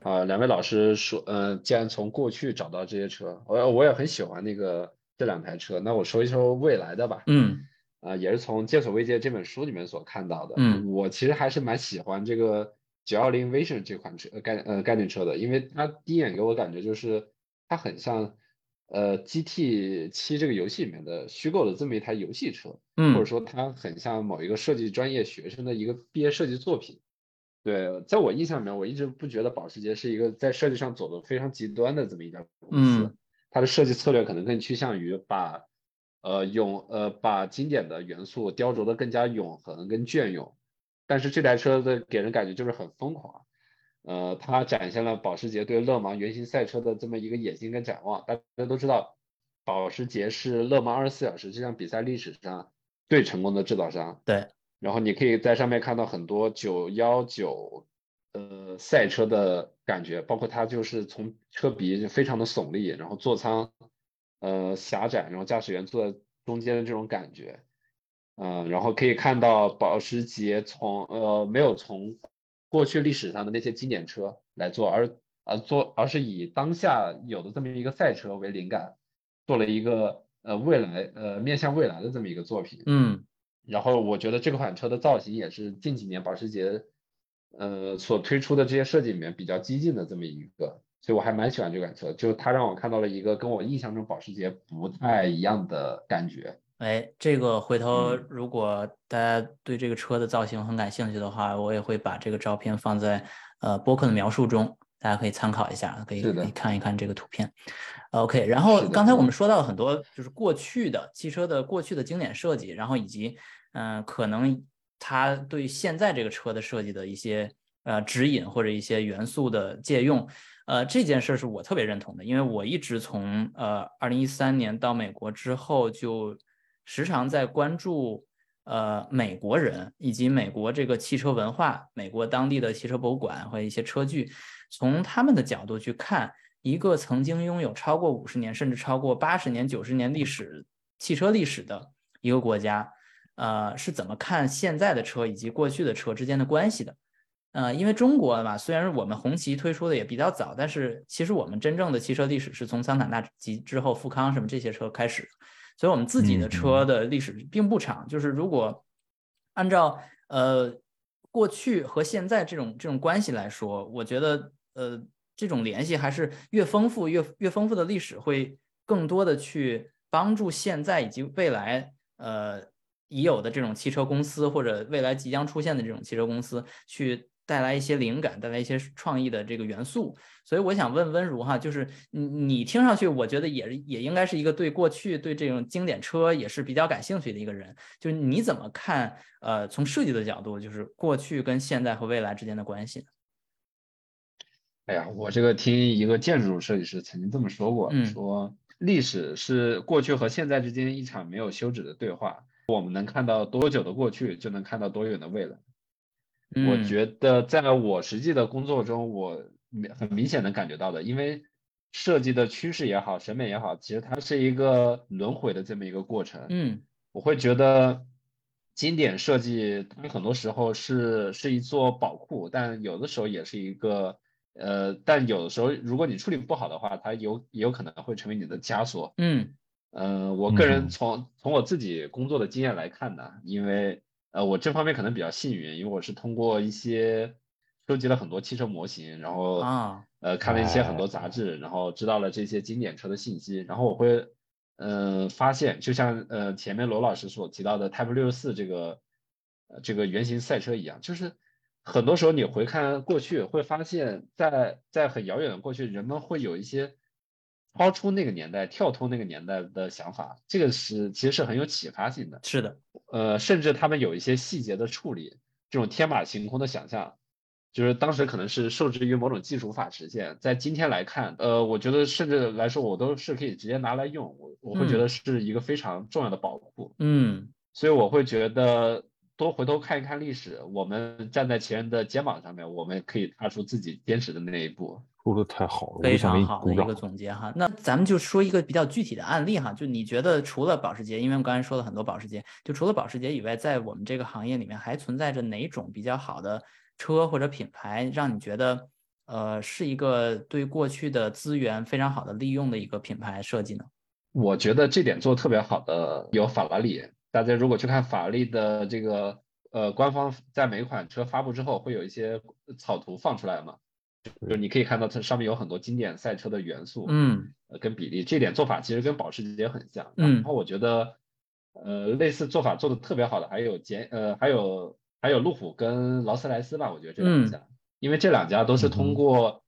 啊，两位老师说，呃，既然从过去找到这些车，我我也很喜欢那个这两台车，那我说一说未来的吧。嗯，啊，也是从《见所未见》这本书里面所看到的。嗯，我其实还是蛮喜欢这个九幺零 Vision 这款车概呃概念车的，因为它第一眼给我感觉就是它很像呃 GT 七这个游戏里面的虚构的这么一台游戏车，嗯，或者说它很像某一个设计专业学生的一个毕业设计作品。对，在我印象里面，我一直不觉得保时捷是一个在设计上走的非常极端的这么一家公司。它的设计策略可能更趋向于把，呃永呃把经典的元素雕琢的更加永恒跟隽永。但是这台车的给人感觉就是很疯狂，呃，它展现了保时捷对勒芒原型赛车的这么一个野心跟展望。大家都知道，保时捷是勒芒二十四小时这项比赛历史上最成功的制造商。对。然后你可以在上面看到很多九幺九，呃，赛车的感觉，包括它就是从车鼻非常的耸立，然后座舱，呃，狭窄，然后驾驶员坐在中间的这种感觉，嗯，然后可以看到保时捷从呃没有从过去历史上的那些经典车来做，而而做而是以当下有的这么一个赛车为灵感，做了一个呃未来呃面向未来的这么一个作品，嗯。然后我觉得这款车的造型也是近几年保时捷，呃所推出的这些设计里面比较激进的这么一个。所以我还蛮喜欢这款车，就它让我看到了一个跟我印象中保时捷不太一样的感觉。哎，这个回头嗯如果大家对这个车的造型很感兴趣的话，我也会把这个照片放在呃播客的描述中，大家可以参考一下，可以可以看一看这个图片。OK，然后刚才我们说到了很多就是过去的汽车的过去的经典设计，然后以及嗯、呃可能它对现在这个车的设计的一些呃指引或者一些元素的借用。呃，这件事是我特别认同的，因为我一直从呃二零一三年到美国之后，就时常在关注呃美国人以及美国这个汽车文化，美国当地的汽车博物馆和一些车具，从他们的角度去看一个曾经拥有超过五十年甚至超过八十年、九十年历史汽车历史的一个国家，呃，是怎么看现在的车以及过去的车之间的关系的。呃，因为中国嘛，虽然我们红旗推出的也比较早，但是其实我们真正的汽车历史是从桑塔纳及之后富康什么这些车开始，所以我们自己的车的历史并不长。就是如果按照呃过去和现在这种这种关系来说，我觉得呃这种联系还是越丰富越越丰富的历史会更多的去帮助现在以及未来呃已有的这种汽车公司或者未来即将出现的这种汽车公司去带来一些灵感，带来一些创意的这个元素。所以我想问温如哈，就是你你听上去，我觉得也也应该是一个对过去对这种经典车也是比较感兴趣的一个人。就是你怎么看？呃，从设计的角度，就是过去跟现在和未来之间的关系呢？哎呀，我这个听一个建筑设计师曾经这么说过，嗯说历史是过去和现在之间一场没有休止的对话。我们能看到多久的过去，就能看到多远的未来。我嗯觉得在我实际的工作中，我明很明显能感觉到的，因为设计的趋势也好，审美也好，其实它是一个轮回的这么一个过程。嗯我会觉得经典设计它很多时候是是一座宝库，但有的时候也是一个呃，但有的时候如果你处理不好的话，它有也有可能会成为你的枷锁。嗯嗯，我个人嗯从从我自己工作的经验来看呢，因为呃我这方面可能比较幸运，因为我是通过一些收集了很多汽车模型，然后啊呃看了一些很多哎。杂志，然后知道了这些经典车的信息，然后我会嗯、呃发现，就像呃前面罗老师所提到的 Type 六十四这个呃这个原型赛车一样，就是很多时候你回看过去，会发现在在很遥远的过去，人们会有一些超出那个年代、跳脱那个年代的想法，这个是其实是很有启发性的。是的，呃，甚至他们有一些细节的处理，这种天马行空的想象，就是当时可能是受制于某种技术无法实现，在今天来看，呃，我觉得甚至来说，我都是可以直接拿来用，我我会觉嗯。得是一个非常重要的宝库，嗯。所以我会觉得多回头看一看历史，我们站在前人的肩膀上面，我们可以踏出自己坚持的那一步。说的太好了，非常好的一个。总结哈。那咱们就说一个比较具体的案例哈，就你觉得除了保时捷，因为我刚才说了很多保时捷，就除了保时捷以外，在我们这个行业里面还存在着哪种比较好的车或者品牌，让你觉得呃是一个对过去的资源非常好的利用的一个品牌设计呢？我觉得这点做得特别好的有法拉利，大家如果去看法拉利的这个呃官方在每款车发布之后会有一些草图放出来嘛，就是你可以看到它上面有很多经典赛车的元素，嗯。呃跟比例，这点做法其实跟保时捷很像。嗯。然后我觉得呃类似做法做的特别好的还有捷呃还有还有路虎跟劳斯莱斯吧，我觉得这两嗯。家，因为这两家都是嗯通过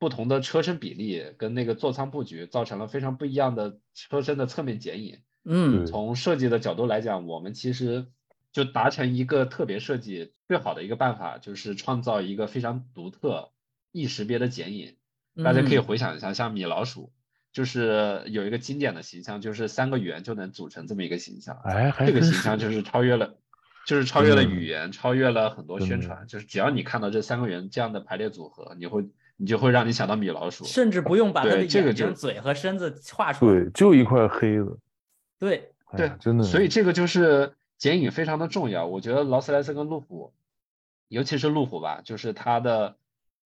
不同的车身比例跟那个座舱布局，造成了非常不一样的车身的侧面剪影。嗯从设计的角度来讲，我们其实就达成一个特别设计最好的一个办法，就是创造一个非常独特、易识别的剪影。大家可以嗯回想一下，像米老鼠，就是有一个经典的形象，就是三个圆就能组成这么一个形象。哎，这个形象就是是超越了，就是超越了语言，超越了很多宣传。就是只要你看到这三个圆这样的排列组合，你会你就会让你想到米老鼠。甚至不用把它的这个就眼睛、嘴和身子画出来。对，就一块黑的，对，对哎，真的。所以这个就是剪影非常的重要。我觉得劳斯莱斯跟路虎，尤其是路虎吧，就是它的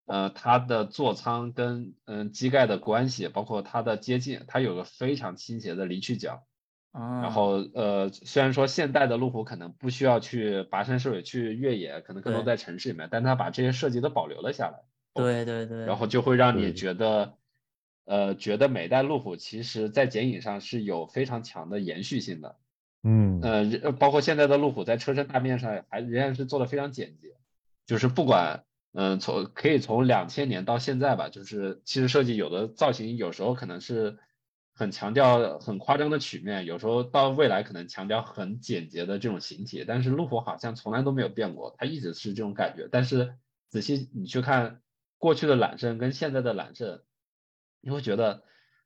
呃它的座舱跟嗯、机盖的关系，包括它的接近，它有个非常倾斜的离去角。啊，然后呃，虽然说现代的路虎可能不需要去跋山涉水去越野，可能更多在城市里面，但它把这些设计都保留了下来。对对对，然后就会让你觉得，呃，觉得每代路虎其实在剪影上是有非常强的延续性的。嗯呃，呃包括现在的路虎在车身大面上还仍然是做的非常简洁，就是不管，嗯、从可以从两千年到现在吧，就是其实设计有的造型有时候可能是很强调很夸张的曲面，有时候到未来可能强调很简洁的这种形体，但是路虎好像从来都没有变过，它一直是这种感觉。但是仔细你去看过去的揽胜跟现在的揽胜，你会觉得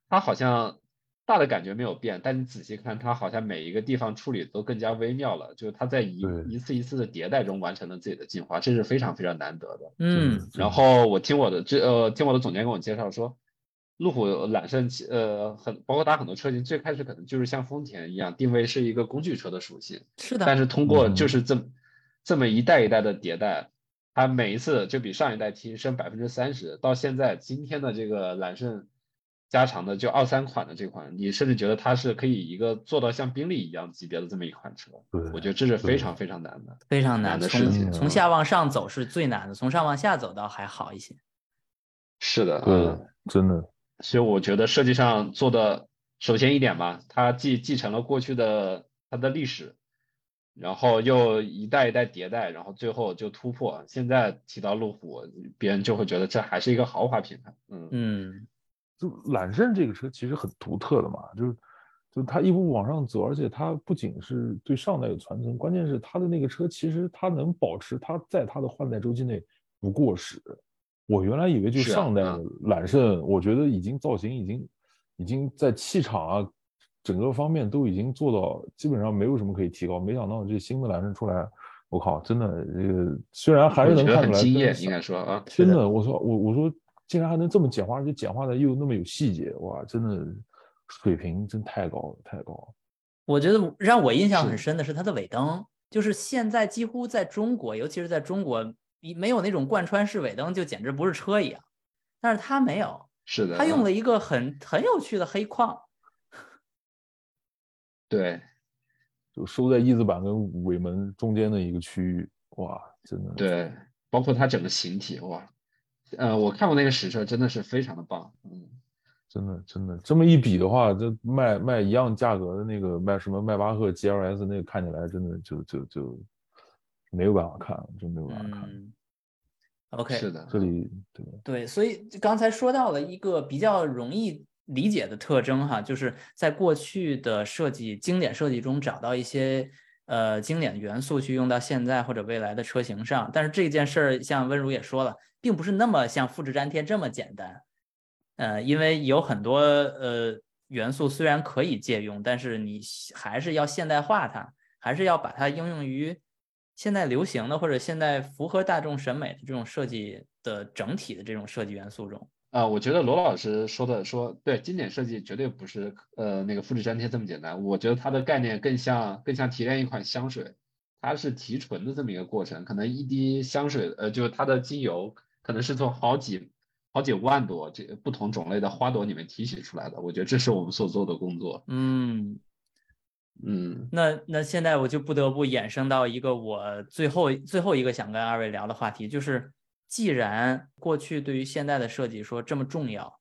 它好像大的感觉没有变，但你仔细看，它好像每一个地方处理都更加微妙了，就是它在一一次一次的迭代中完成了自己的进化，这是非常非常难得的。嗯然后我听我的这呃听我的总监跟我介绍说，路虎揽胜其呃很包括它很多车型最开始可能就是像丰田一样定位是一个工具车的属性，是的，但是通过嗯就是这么这么一代一代的迭代，它每一次就比上一代提升百分之三十，到现在今天的这个揽胜加长的就二三款的这款，你甚至觉得它是可以一个做到像宾利一样级别的这么一款车，对我觉得这是非常非常难的。非常难，的事情从下往上走是最难的，从上往下走倒还好一些。是的，嗯，，真的，所以我觉得设计上做的，首先一点吧，它继继承了过去的它的历史，然后又一代一代迭代，然后最后就突破。现在提到路虎，别人就会觉得这还是一个豪华品牌。嗯，嗯，就揽胜这个车其实很独特的嘛，就是就是它一步步往上走，而且它不仅是对上代有传承，关键是它的那个车其实它能保持它在它的换代周期内不过时。我原来以为就上代的嗯揽胜，我觉得已经造型已经已经在气场啊整个方面都已经做到基本上没有什么可以提高，没想到这新的揽胜出来，我靠，真的这个虽然还是能看出来很惊艳，应该说啊，真的，我说我我说竟然还能这么简化，而且简化的又那么有细节，哇，真的水平真太高了，太高了。我觉得让我印象很深的是它的尾灯，就是现在几乎在中国，尤其是在中国，一没有那种贯穿式尾灯，就简直不是车一样。但是它没有，是的，它用嗯了一个很很有趣的黑框，对就收在翼子板跟尾门中间的一个区域，哇，真的，对，包括它整个形体，哇，呃，我看过那个实车，真的是非常的棒。嗯，真的真的这么一比的话，这卖卖一样价格的那个卖什么迈巴赫 GLS 那个看起来真的就就就没有办法看，真没有办法看。嗯，OK，是的，这里对对，所以刚才说到了一个比较容易理解的特征哈，就是在过去的设计经典设计中找到一些呃经典元素去用到现在或者未来的车型上。但是这件事儿，像温如也说了，并不是那么像复制粘贴这么简单。呃，因为有很多呃元素虽然可以借用，但是你还是要现代化它，还是要把它应用于现在流行的或者现在符合大众审美的这种设计的整体的这种设计元素中。啊，我觉得罗老师说的说对，经典设计绝对不是呃那个复制粘贴这么简单。我觉得它的概念更像更像提炼一款香水，它是提纯的这么一个过程。可能一滴香水，呃，就是它的精油可能是从好几好几万朵这个不同种类的花朵里面提取出来的。我觉得这是我们所做的工作。嗯，嗯，那那现在我就不得不衍生到一个我最后最后一个想跟二位聊的话题，就是既然过去对于现代的设计说这么重要，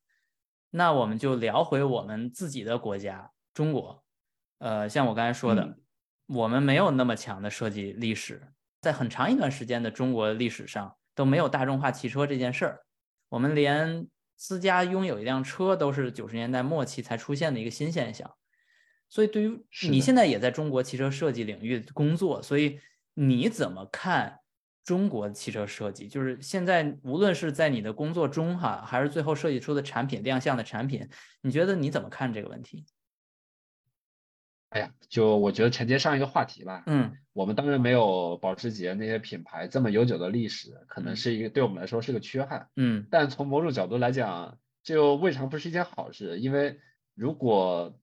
那我们就聊回我们自己的国家中国。呃，像我刚才说的，嗯我们没有那么强的设计历史，在很长一段时间的中国历史上都没有大众化汽车这件事儿，我们连私家拥有一辆车都是九十年代末期才出现的一个新现象。所以，对于你现在也在中国汽车设计领域工作，所以你怎么看中国汽车设计？就是现在无论是在你的工作中哈，还是最后设计出的产品亮相的产品，你觉得你怎么看这个问题？哎呀，就我觉得承接上一个话题吧，嗯我们当然没有保时捷那些品牌这么悠久的历史，可能嗯是一个对我们来说是个缺憾。嗯但从某种角度来讲，这又未尝不是一件好事，因为如果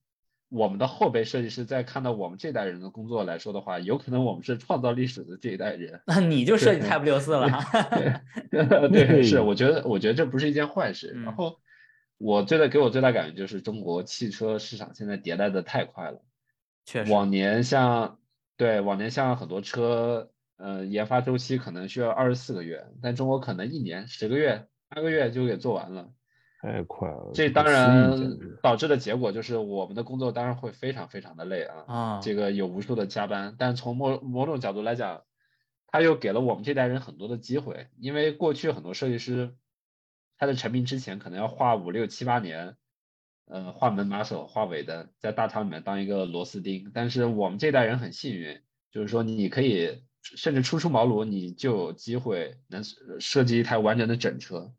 我们的后辈设计师在看到我们这代人的工作来说的话，有可能我们是创造历史的这一代人。那你就设计 Type 六四了哈。<laughs> <laughs> 对，是，我觉得，我觉得这不是一件坏事。嗯然后，我最大给我最大感觉就是中国汽车市场现在迭代的太快了。确实，往年像对往年像很多车，呃，研发周期可能需要二十四个月，但中国可能一年十个月八个月就给做完了。太快了，这当然导致的结果就是我们的工作当然会非常非常的累啊，啊，这个有无数的加班，但从某某种角度来讲，他又给了我们这代人很多的机会，因为过去很多设计师他在成名之前可能要画五六七八年，呃，画门把手、画尾灯，在大厂里面当一个螺丝钉，但是我们这代人很幸运，就是说你可以甚至初出茅庐，你就有机会能设计一台完整的整车，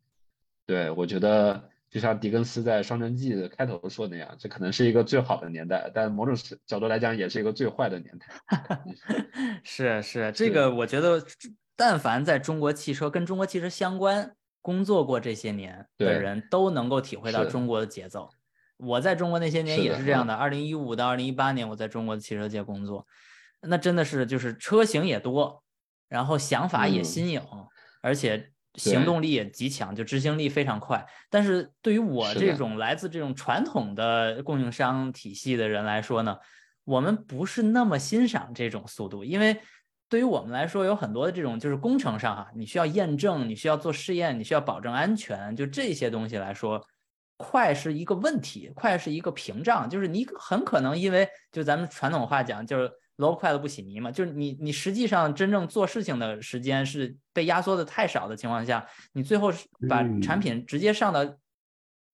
对我觉得。就像狄更斯在《双城记》的开头说那样，这可能是一个最好的年代，但某种角度来讲，也是一个最坏的年代。<laughs> <laughs> 是是，这个我觉得，但凡在中国汽车跟中国汽车相关工作过这些年的人，都能够体会到中国的节奏。我在中国那些年也是这样的。二零一五到二零一八年，我在中国的汽车界工作，那真的是就是车型也多，然后想法也新颖，而且。行动力也极强，就执行力非常快。但是对于我这种来自这种传统的供应商体系的人来说呢，我们不是那么欣赏这种速度，因为对于我们来说，有很多的这种就是工程上哈，你需要验证，你需要做试验，你需要保证安全，就这些东西来说，快是一个问题，快是一个屏障，就是你很可能因为就咱们传统话讲就是。萝卜快了不洗泥嘛，就是你你实际上真正做事情的时间是被压缩的太少的情况下，你最后把产品直接上到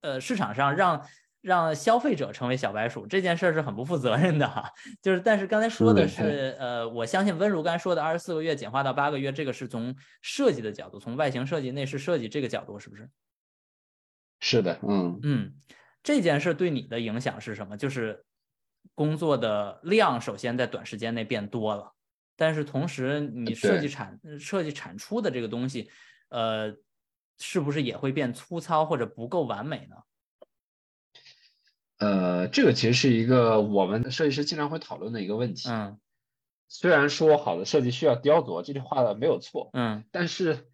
呃市场上，让让消费者成为小白鼠，这件事儿是很不负责任的哈。<laughs> 就是但是刚才说的是呃，我相信温如刚才说的二十四个月简化到八个月，这个是从设计的角度，从外形设计、内饰设计这个角度是不是？是的，嗯嗯，这件事对你的影响是什么？就是。工作的量首先在短时间内变多了，但是同时你设计产设计产出的这个东西，呃，是不是也会变粗糙或者不够完美呢？呃，这个其实是一个我们设计师经常会讨论的一个问题。嗯，虽然说好的设计需要雕琢，这句话没有错。嗯，但是，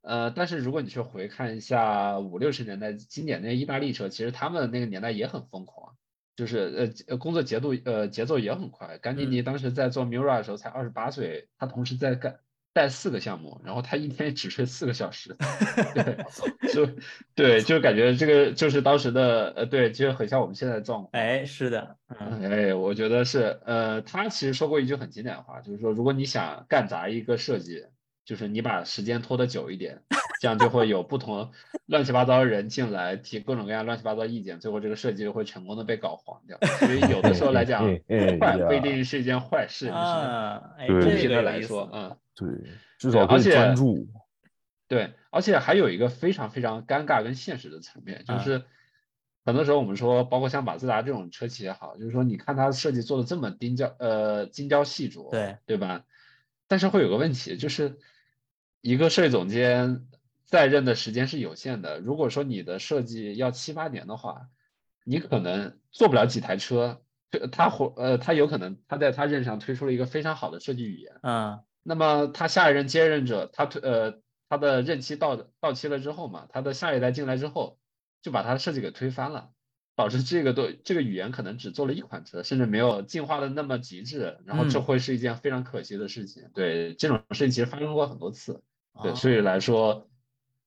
呃，但是如果你去回看一下五六十年代经典那些意大利车，其实他们那个年代也很疯狂。就是呃工作节奏呃节奏也很快。甘迪尼当时在做 Mura 的时候才二十八岁，他同时在干带四个项目，然后他一天只睡四个小时。<laughs> 对，就对，就感觉这个就是当时的呃对，其实很像我们现在的状况。哎，是的，哎，我觉得是呃，他其实说过一句很经典的话，就是说如果你想干砸一个设计，就是你把时间拖得久一点。这样就会有不同乱七八糟的人进来提各种各样乱七八糟意见，最后这个设计就会成功的被搞黄掉。所以有的时候来讲，<laughs> 坏不一定是一件坏事。啊，公平的来说，嗯，对，至少可以专注。对，而且还有一个非常非常尴尬跟现实的层面，就是很多时候我们说，包括像马自达这种车企也好，就是说你看它设计做的这么精雕呃精雕细琢，对对吧？但是会有个问题，就是一个设计总监。在任的时间是有限的。如果说你的设计要七八年的话，你可能做不了几台车。他或呃，他有可能他在他任上推出了一个非常好的设计语言，嗯，那么他下一任接任者，他推呃他的任期到到期了之后嘛，他的下一代进来之后，就把他的设计给推翻了，导致这个都这个语言可能只做了一款车，甚至没有进化的那么极致，然后这会是一件非常可惜的事情。对这种事情其实发生过很多次，对，所以来说。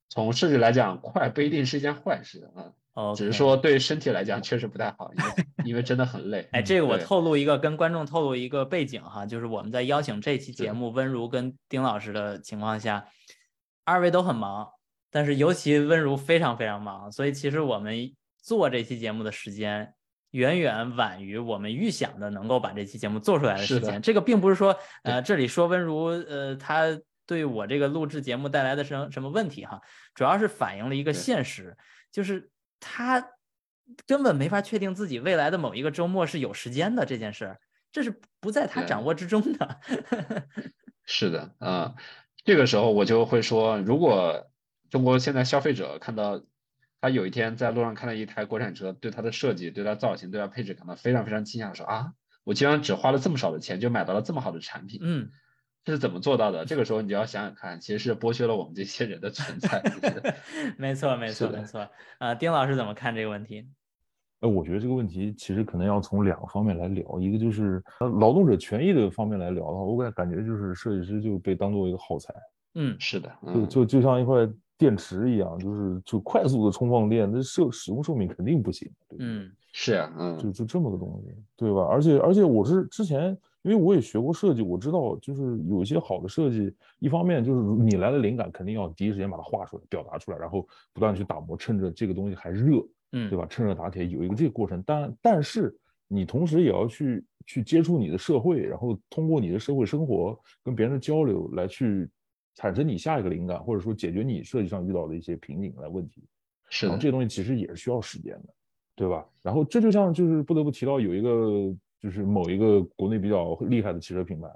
从设计来讲，快不一定是一件坏事啊，只是说对身体来讲确实不太好，因为因为真的很累。哎，这个我透露一个，跟观众透露一个背景哈，就是我们在邀请这期节目温如跟丁老师的情况下，二位都很忙，但是尤其温如非常非常忙，所以其实我们做这期节目的时间远远晚于我们预想的能够把这期节目做出来的时间。这个并不是说呃这里说温如呃他。对我这个录制节目带来的什什么问题哈？主要是反映了一个现实，就是他根本没法确定自己未来的某一个周末是有时间的这件事儿，这是不在他掌握之中的。<laughs> 是的，啊，这个时候我就会说，如果中国现在消费者看到他有一天在路上看到一台国产车，对它的设计、对它造型、对它配置感到非常非常惊讶，说啊，我竟然只花了这么少的钱就买到了这么好的产品，嗯。这是怎么做到的？这个时候你就要想想看，其实是剥削了我们这些人的存在。没错，没错，没错。呃，丁老师怎么看这个问题？呃，我觉得这个问题其实可能要从两个方面来聊，一个就是呃劳动者权益的方面来聊的话，我感感觉就是设计师就被当做一个耗材。嗯，是的，就就就像一块电池一样，就是就快速的充放电，那寿使用寿命肯定不行。嗯，是啊，嗯，就就这么个东西，对吧？而且而且我是之前，因为我也学过设计，我知道就是有一些好的设计，一方面就是你来了灵感，肯定要第一时间把它画出来、表达出来，然后不断去打磨，趁着这个东西还热，嗯，对吧？趁热打铁，有一个这个过程。但但是你同时也要去去接触你的社会，然后通过你的社会生活跟别人的交流来去。产生你下一个灵感，或者说解决你设计上遇到的一些瓶颈来问题，是的，这些东西其实也是需要时间的，对吧？然后这就像就是不得不提到有一个就是某一个国内比较厉害的汽车品牌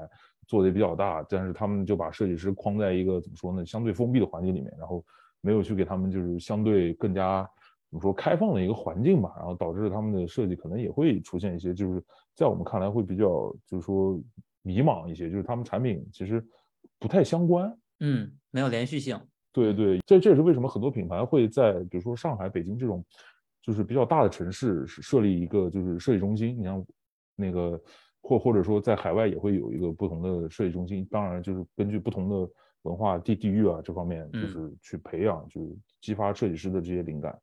做的也比较大，但是他们就把设计师框在一个怎么说呢，相对封闭的环境里面，然后没有去给他们就是相对更加怎么说开放的一个环境吧，然后导致他们的设计可能也会出现一些就是在我们看来会比较就是说迷茫一些，就是他们产品其实不太相关。嗯，没有连续性。对对，这这也是为什么很多品牌会在比如说上海、北京这种就是比较大的城市设立一个就是设计中心。你像那个或或者说在海外也会有一个不同的设计中心。当然就是根据不同的文化地地域啊这方面，就是去培养，就是激发设计师的这些灵感，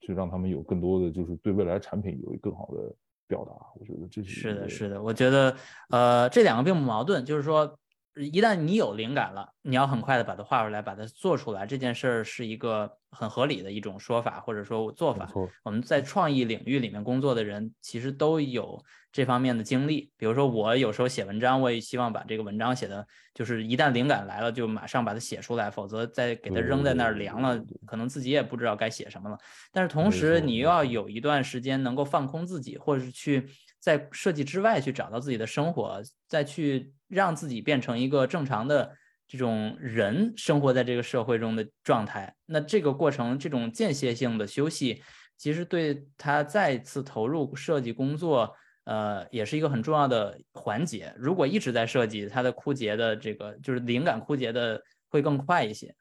去让他们有更多的就是对未来产品有一更好的表达。我觉得这是是的，是的。我觉得呃这两个并不矛盾，就是说。一旦你有灵感了，你要很快的把它画出来，把它做出来，这件事儿是一个很合理的一种说法或者说做法。我们在创意领域里面工作的人，其实都有这方面的经历。比如说我有时候写文章，我也希望把这个文章写的，就是一旦灵感来了，就马上把它写出来，否则再给它扔在那儿凉了，可能自己也不知道该写什么了。但是同时，你又要有一段时间能够放空自己，或者是去。在设计之外去找到自己的生活，再去让自己变成一个正常的这种人生活在这个社会中的状态。那这个过程，这种间歇性的休息，其实对他再次投入设计工作，呃，也是一个很重要的环节。如果一直在设计，他的枯竭的这个就是灵感枯竭的会更快一些。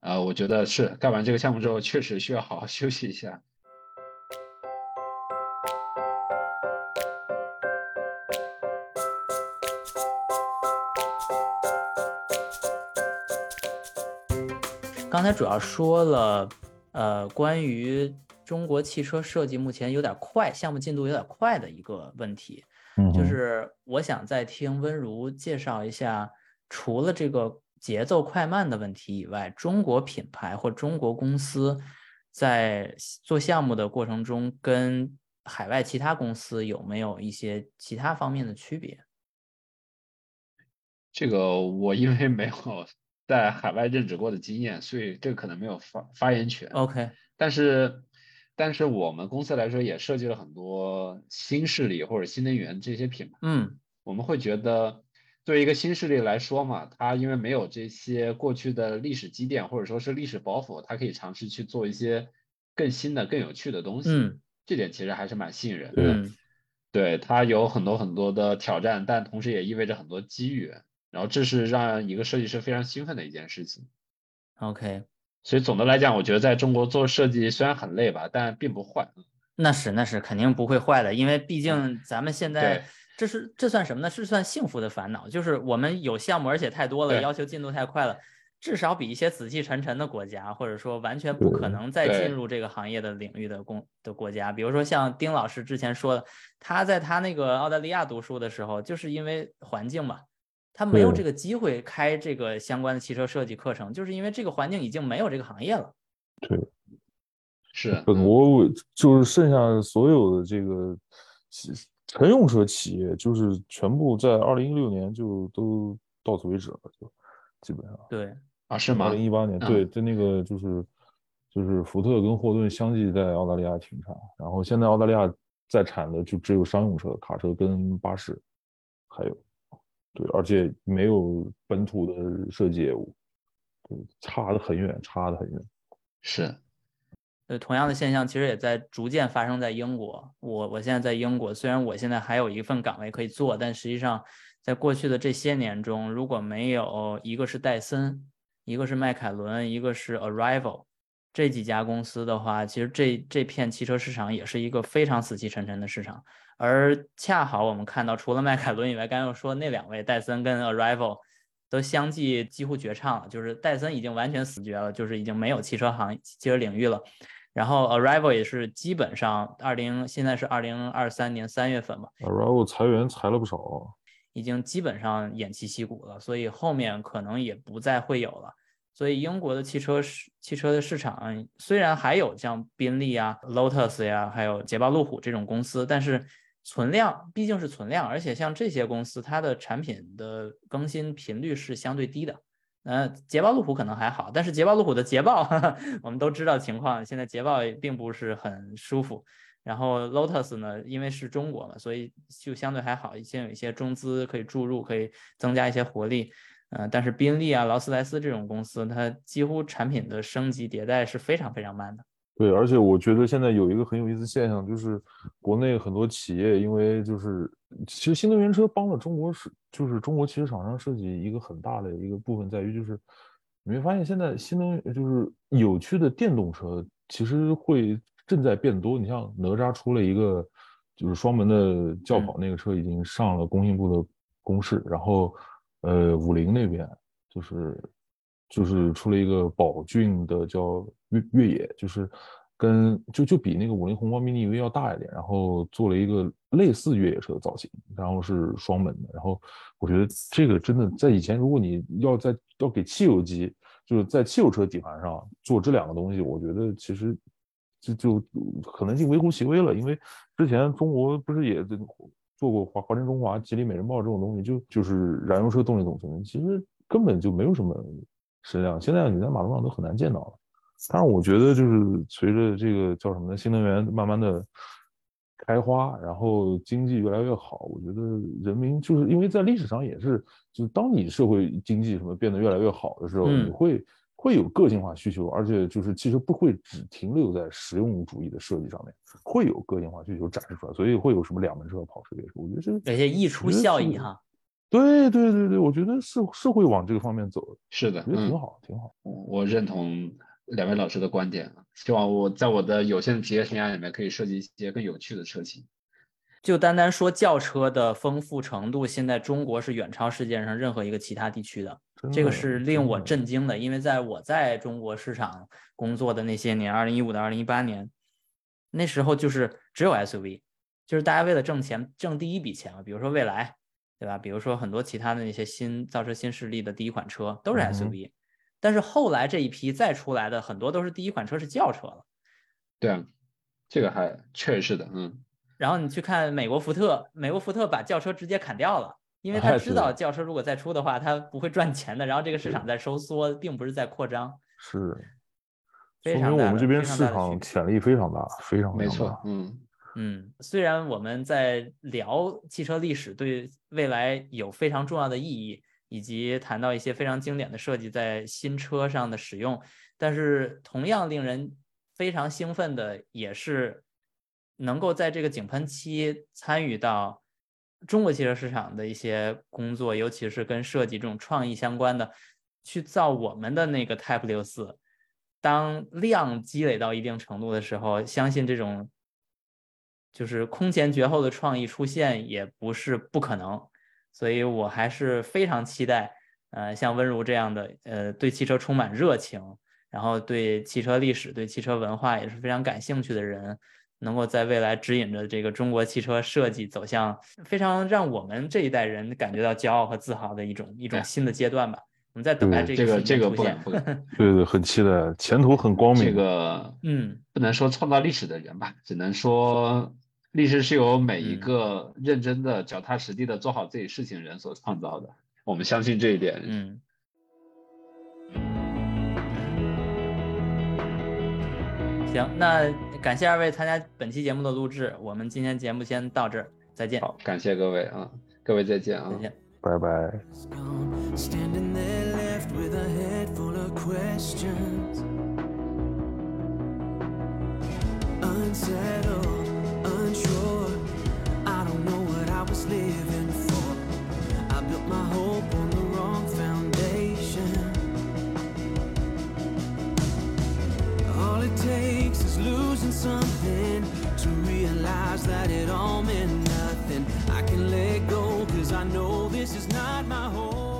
啊，我觉得是干完这个项目之后，确实需要好好 <laughs> 休息一下。刚才主要说了，呃，关于中国汽车设计目前有点快，项目进度有点快的一个问题，嗯就是我想再听温如介绍一下，除了这个节奏快慢的问题以外，中国品牌或中国公司在做项目的过程中，跟海外其他公司有没有一些其他方面的区别？这个我因为没有。在海外任职过的经验，所以这个可能没有发发言权。OK，但是，但是我们公司来说也设计了很多新势力或者新能源这些品牌。嗯，我们会觉得，对于一个新势力来说嘛，它因为没有这些过去的历史积淀或者说是历史包袱，它可以尝试去做一些更新的、更有趣的东西。嗯，这点其实还是蛮吸引人的。嗯，对，它有很多很多的挑战，但同时也意味着很多机遇。然后这是让一个设计师非常兴奋的一件事情。OK，所以总的来讲，我觉得在中国做设计虽然很累吧，但并不坏。那是那是肯定不会坏的，因为毕竟咱们现在这是这算什么呢？是算幸福的烦恼，就是我们有项目，而且太多了，要求进度太快了，至少比一些死气沉沉的国家，或者说完全不可能再进入这个行业的领域的工的国家，比如说像丁老师之前说的，他在他那个澳大利亚读书的时候，就是因为环境嘛。他没有这个机会开这个相关的汽车设计课程，就是因为这个环境已经没有这个行业了。对，是本国就是剩下所有的这个乘用车企业，就是全部在二零一六年就都到此为止了，就基本上。对啊，是吗？二零一八年，对，在那个就是就是福特跟霍顿相继在澳大利亚停产，然后现在澳大利亚在产的就只有商用车、卡车跟巴士，还有。对，而且没有本土的设计业务，对，差得很远，差得很远。是，呃，同样的现象其实也在逐渐发生在英国。我我现在在英国，虽然我现在还有一份岗位可以做，但实际上在过去的这些年中，如果没有一个是戴森，一个是迈凯伦，一个是 Arrival 这几家公司的话，其实这这片汽车市场也是一个非常死气沉沉的市场。而恰好我们看到，除了迈凯伦以外，刚刚又说那两位戴森跟 Arrival，都相继几乎绝唱了，就是戴森已经完全死绝了，就是已经没有汽车行汽车领域了。然后 Arrival 也是基本上二零现在是二零二三年三月份嘛，Arrival 裁员裁了不少，已经基本上偃旗息鼓了，所以后面可能也不再会有了。所以英国的汽车市汽车的市场虽然还有像宾利啊、Lotus 呀，还有捷豹路虎这种公司，但是存量毕竟是存量，而且像这些公司它的产品的更新频率是相对低的。呃，捷豹路虎可能还好，但是捷豹路虎的捷豹，<laughs> 我们都知道情况，现在捷豹并不是很舒服。然后 Lotus 呢，因为是中国嘛，所以就相对还好一些，有一些中资可以注入，可以增加一些活力。呃，但是宾利啊、劳斯莱斯这种公司，它几乎产品的升级迭代是非常非常慢的。对，而且我觉得现在有一个很有意思现象，就是国内很多企业，因为就是其实新能源车帮了中国是，就是中国汽车厂商设计一个很大的一个部分在于，就是你会发现现在新能源就是有趣的电动车，其实会正在变多。你像哪吒出了一个就是双门的轿跑那个车，已经上了工信部的公示，然后呃五菱那边就是就是出了一个宝骏的叫。越越野就是跟就就比那个五菱宏光 mini v 要大一点，然后做了一个类似越野车的造型，然后是双门的。然后我觉得这个真的在以前，如果你要在要给汽油机，就是在汽油车底盘上做这两个东西，我觉得其实就就可能性微乎其微了。因为之前中国不是也做过华华晨中华、吉利美人豹这种东西，就就是燃油车动力总成，其实根本就没有什么声量。现在你在马路上都很难见到了。但是我觉得，就是随着这个叫什么呢，新能源慢慢的开花，然后经济越来越好，我觉得人民就是因为在历史上也是，就是当你社会经济什么变得越来越好的时候，你会会有个性化需求，而且就是其实不会只停留在实用主义的设计上面，会有个性化需求展示出来，所以会有什么两门车跑车别墅，我觉得这有些溢出效益哈。对对对对，我觉得是是会往这个方面走，是的，我觉得挺好挺好，我认同。两位老师的观点啊，希望我在我的有限的职业生涯里面可以设计一些更有趣的车型。就单单说轿车的丰富程度，现在中国是远超世界上任何一个其他地区的，这个是令我震惊的。因为在我在中国市场工作的那些年，二零一五到二零一八年，那时候就是只有 SUV，就是大家为了挣钱挣第一笔钱嘛，比如说蔚来，对吧？比如说很多其他的那些新造车新势力的第一款车都是 SUV。但是后来这一批再出来的很多都是第一款车是轿车了，对啊，这个还确实是的，嗯。然后你去看美国福特，美国福特把轿车直接砍掉了，因为他知道轿车如果再出的话，它不会赚钱的。然后这个市场在收缩，并不是在扩张。是，说明我们这边市场潜力非常大，非常没错，嗯嗯。虽然我们在聊汽车历史，对未来有非常重要的意义。以及谈到一些非常经典的设计在新车上的使用，但是同样令人非常兴奋的也是能够在这个井喷期参与到中国汽车市场的一些工作，尤其是跟设计这种创意相关的，去造我们的那个 Type 六四。当量积累到一定程度的时候，相信这种就是空前绝后的创意出现也不是不可能。所以我还是非常期待，呃，像温如这样的，呃，对汽车充满热情，然后对汽车历史、对汽车文化也是非常感兴趣的人，能够在未来指引着这个中国汽车设计走向非常让我们这一代人感觉到骄傲和自豪的一种一种新的阶段吧。我们在等待这个这个出现。<laughs> <laughs> 对对，很期待，前途很光明。这个，嗯，不能说创造历史的人吧，只能说。历史是由每一个认真的、脚踏实地的做好自己事情人所创造的，我们相信这一点。嗯。行，那感谢二位参加本期节目的录制，我们今天节目先到这儿，再见。好，感谢各位啊，各位再见啊，再见，拜拜。unsure. I don't know what I was living for. I built my hope on the wrong foundation. All it takes is losing something to realize that it all meant nothing. I can let go, cause I know this is not my home.